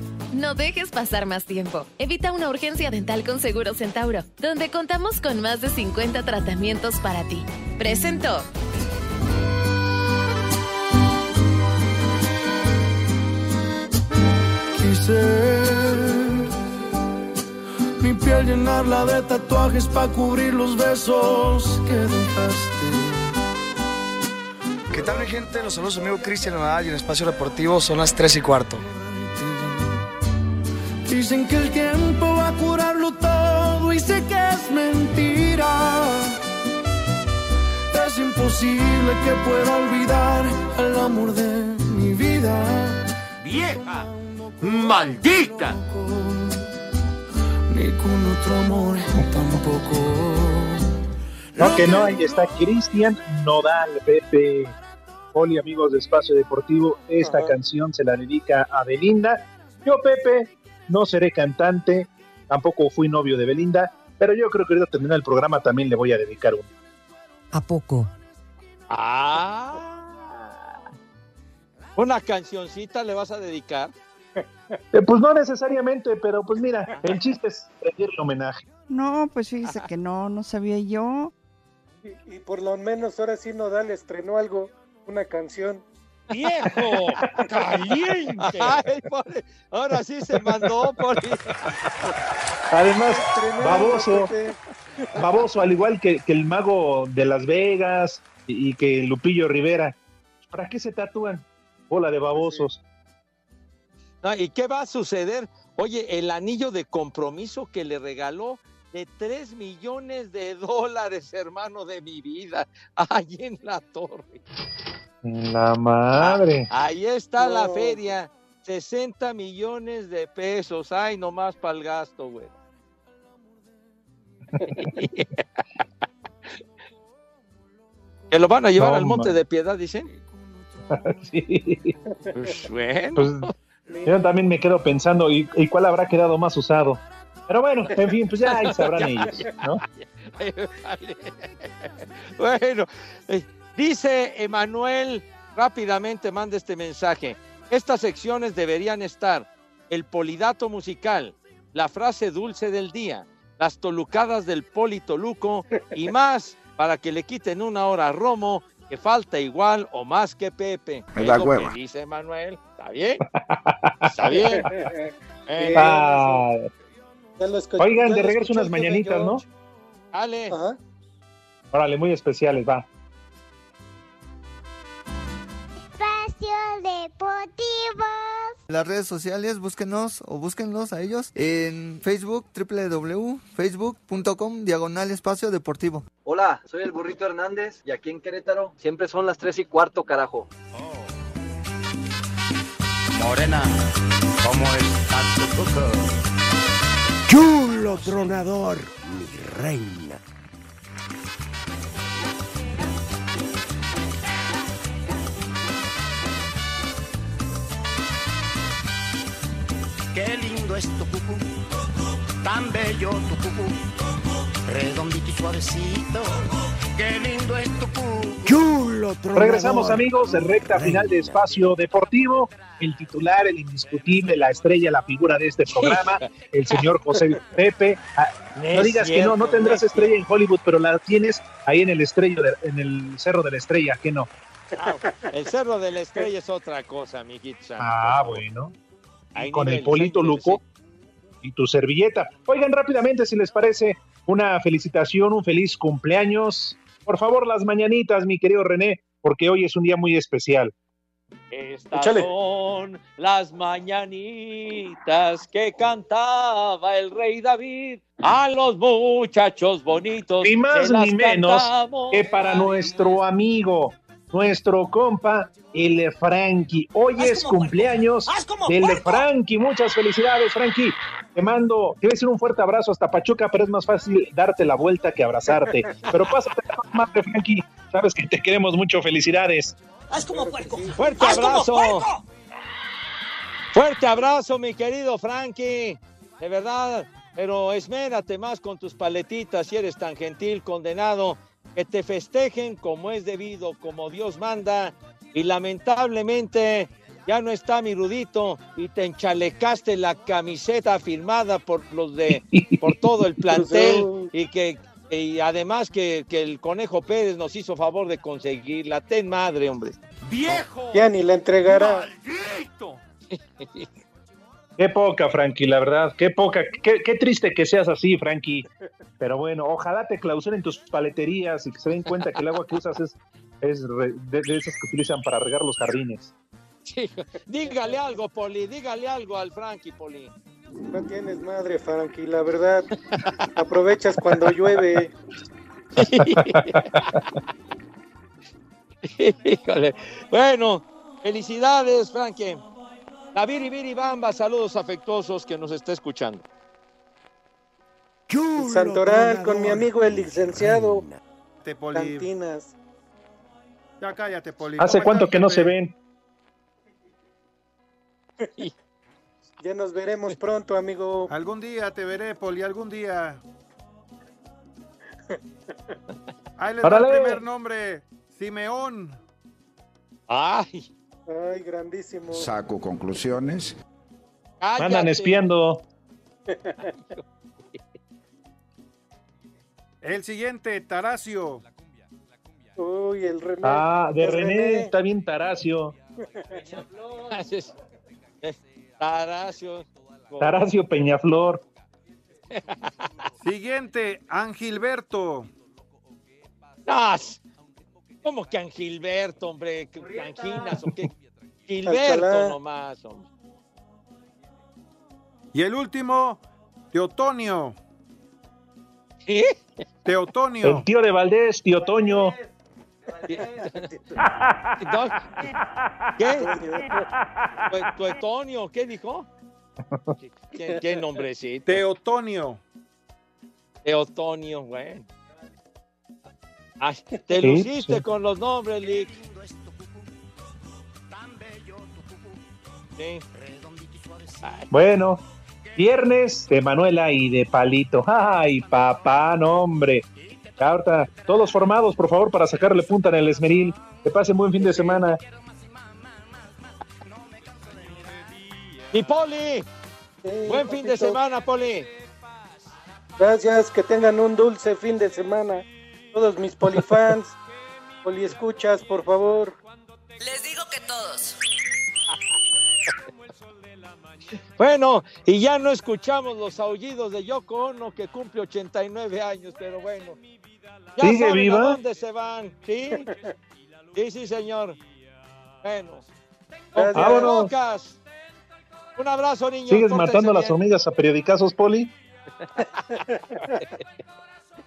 Speaker 58: No dejes pasar más tiempo. Evita una urgencia dental con Seguro Centauro, donde contamos con más de 50 tratamientos para ti. Presentó.
Speaker 43: Quise mi piel llenarla de tatuajes para cubrir los besos que dejaste.
Speaker 40: ¿Qué tal mi gente? Los saludos amigo Cristian Nadal y en Espacio Deportivo son las 3 y cuarto.
Speaker 43: Dicen que el tiempo va a curarlo todo y sé que es mentira. Es imposible que pueda olvidar al amor de mi vida.
Speaker 15: ¡Vieja! ¡Maldita!
Speaker 43: Ni con otro amor tampoco.
Speaker 11: No, que no, ahí está Cristian Nodal, Pepe. Poli, amigos de Espacio Deportivo, esta canción se la dedica a Belinda. Yo, Pepe, no seré cantante, tampoco fui novio de Belinda, pero yo creo que ahorita terminar el programa también le voy a dedicar uno.
Speaker 38: ¿A poco?
Speaker 3: Ah. Una cancioncita le vas a dedicar.
Speaker 11: Eh, pues no necesariamente, pero pues mira, el chiste es rendirle homenaje.
Speaker 10: No, pues fíjese que no, no sabía yo.
Speaker 9: Y, y por lo menos ahora sí Nodal estrenó algo, una canción.
Speaker 3: ¡Viejo! ¡Caliente! Ay, pobre, Ahora sí se mandó, Poli.
Speaker 11: Además, baboso, baboso, al igual que, que el mago de Las Vegas y, y que Lupillo Rivera. ¿Para qué se tatúan? Bola de babosos.
Speaker 3: No, ¿Y qué va a suceder? Oye, el anillo de compromiso que le regaló de 3 millones de dólares, hermano de mi vida, ahí en la torre.
Speaker 11: La madre.
Speaker 3: Ahí está la feria, 60 millones de pesos, ay, nomás para el gasto, güey. Que lo van a llevar
Speaker 11: No,
Speaker 3: al Monte
Speaker 11: man.
Speaker 3: de Piedad, dicen.
Speaker 11: Sí.
Speaker 3: Pues bueno.
Speaker 11: Pues, yo también me quedo pensando, ¿y, y cuál habrá quedado más usado? Pero bueno, en fin, pues ya ahí sabrán ellos, ¿no?
Speaker 3: Bueno, eh, dice Emanuel, rápidamente manda este mensaje. Estas secciones deberían estar el polidato musical, la frase dulce del día, las tolucadas del Poli Toluco y más para que le quiten una hora a Romo que falta igual o más que Pepe.
Speaker 51: Me da
Speaker 3: Es lo
Speaker 51: hueva.
Speaker 3: que dice Emanuel. ¿Está bien? ¿Está bien? Eh,
Speaker 11: Ah, oigan, de regreso unas mañanitas, ¿no?
Speaker 3: Dale.
Speaker 11: Órale, muy especiales, va.
Speaker 57: Espacio Deportivo.
Speaker 59: En las redes sociales, búsquenos o búsquenlos a ellos en Facebook, www.facebook.com, diagonal espacio deportivo.
Speaker 60: Hola, soy el burrito Hernández y aquí en Querétaro siempre son las 3 y cuarto, carajo.
Speaker 51: Morena, ¿cómo estás tu coco?
Speaker 61: Chulo tronador, mi reina.
Speaker 51: Qué lindo es tu cucú, tan bello tu cucú, redondito y suavecito. Qué lindo es tu cucú.
Speaker 61: Chulo tronador.
Speaker 11: Regresamos amigos, en recta final de Espacio Deportivo. El titular, el indiscutible, la estrella, la figura de este programa, el señor José Pepe. Ah,
Speaker 3: No
Speaker 11: digas que no, no tendrás estrella en Hollywood, pero la tienes ahí en el estrello, de- en el cerro de la estrella, que no.
Speaker 3: Ah, el Cerro de la Estrella es otra cosa, santo,
Speaker 11: Ah, bueno.
Speaker 3: Hay
Speaker 11: con el
Speaker 3: niveles,
Speaker 11: Polito Luco y tu servilleta. Oigan rápidamente, si les parece, una felicitación, un feliz cumpleaños. Por favor, las mañanitas, mi querido René, porque hoy es un día muy especial.
Speaker 3: Estas
Speaker 11: Échale.
Speaker 3: son las mañanitas que cantaba el rey David a los muchachos bonitos.
Speaker 11: Ni más ni menos que para nuestro amigo, nuestro compa, el Frankie. Hoy es cumpleaños del Frankie. Muchas felicidades, Frankie. Te mando, te voy a decir un fuerte abrazo hasta Pachuca, pero es más fácil darte la vuelta que abrazarte. Pero pásate la madre, Frankie. Sabes que te queremos mucho. Felicidades.
Speaker 61: Haz como puerco.
Speaker 3: Fuerte
Speaker 61: Haz como
Speaker 3: abrazo.
Speaker 61: puerco.
Speaker 3: Fuerte abrazo, mi querido Frankie. De verdad, pero esmérate más con tus paletitas si eres tan gentil, condenado. Que te festejen como es debido, como Dios manda. Y lamentablemente ya no está mi rudito y te enchalecaste la camiseta firmada por los de por todo el plantel y que y además que, que el conejo Pérez nos hizo favor de conseguirla. Ten madre, hombre.
Speaker 15: ¡Viejo!
Speaker 9: Ya ni la entregará.
Speaker 15: ¡Maldito!
Speaker 11: Qué poca, Frankie, la verdad. Qué poca. Qué, qué triste que seas así, Frankie. Pero bueno, ojalá te clausuren tus paleterías y que se den cuenta que el agua que usas es, es re- de, de esas que utilizan para regar los jardines.
Speaker 3: Sí, dígale algo, Poli, dígale algo al Frankie, Poli.
Speaker 9: No tienes madre, Frankie, la verdad. Aprovechas cuando llueve.
Speaker 3: Híjole. Bueno, felicidades, Frankie. La Viri Viri Bamba, saludos afectuosos que nos está escuchando.
Speaker 9: Santoral con mi amigo el licenciado. Cantinas.
Speaker 52: Ya cállate, Poli.
Speaker 11: ¿Hace
Speaker 52: ¿Cómo
Speaker 11: cuánto que no se ven?
Speaker 9: Ya nos veremos pronto, amigo.
Speaker 52: Algún día te veré, Poli, algún día. Ahí les va el primer nombre. Simeón.
Speaker 3: Ay.
Speaker 9: Ay, grandísimo.
Speaker 51: Saco conclusiones.
Speaker 11: Andan espiando.
Speaker 52: El siguiente, Taracio.
Speaker 9: Uy, el René.
Speaker 11: Ah, de
Speaker 9: El
Speaker 11: René, está bien Taracio.
Speaker 3: Taracio.
Speaker 11: Taracio Peñaflor.
Speaker 52: Siguiente, Angilberto.
Speaker 3: Ah, ¿Cómo que Angilberto, hombre? ¿Qué- ¿Anginas o qué? Gilberto nomás, hombre.
Speaker 52: Y el último, Teotonio.
Speaker 3: ¿Qué?
Speaker 52: Teotonio.
Speaker 11: El tío de Valdés, tío Toño.
Speaker 3: ¿Qué? ¿Tu- tu Etonio? ¿Qué dijo? ¿Qué, qué nombrecito?
Speaker 52: Teotonio.
Speaker 3: De otoño, bueno. Ay, te
Speaker 11: Sí,
Speaker 3: luciste
Speaker 11: sí.
Speaker 3: con los nombres, Lick. Sí.
Speaker 11: Bueno, viernes de Manuela y de Palito. Ay, papá, no, hombre. Ahorita, todos formados, por favor, para sacarle punta en el esmeril. Que pasen buen fin de semana.
Speaker 3: Y Poli, buen fin de semana, Poli.
Speaker 9: Gracias, que tengan un dulce fin de semana. Todos mis polifans, poliescuchas, por favor.
Speaker 38: Les digo que todos.
Speaker 3: Bueno, y ya no escuchamos los aullidos de Yoko Ono, que cumple 89 años, pero bueno. Ya
Speaker 11: ¿Sigue
Speaker 3: saben
Speaker 11: viva?
Speaker 3: a dónde se van, ¿sí? Sí, sí, señor. Bueno.
Speaker 11: Vámonos.
Speaker 3: Un abrazo, niños.
Speaker 11: ¿Sigues matando a las hormigas a periodicazos, Poli?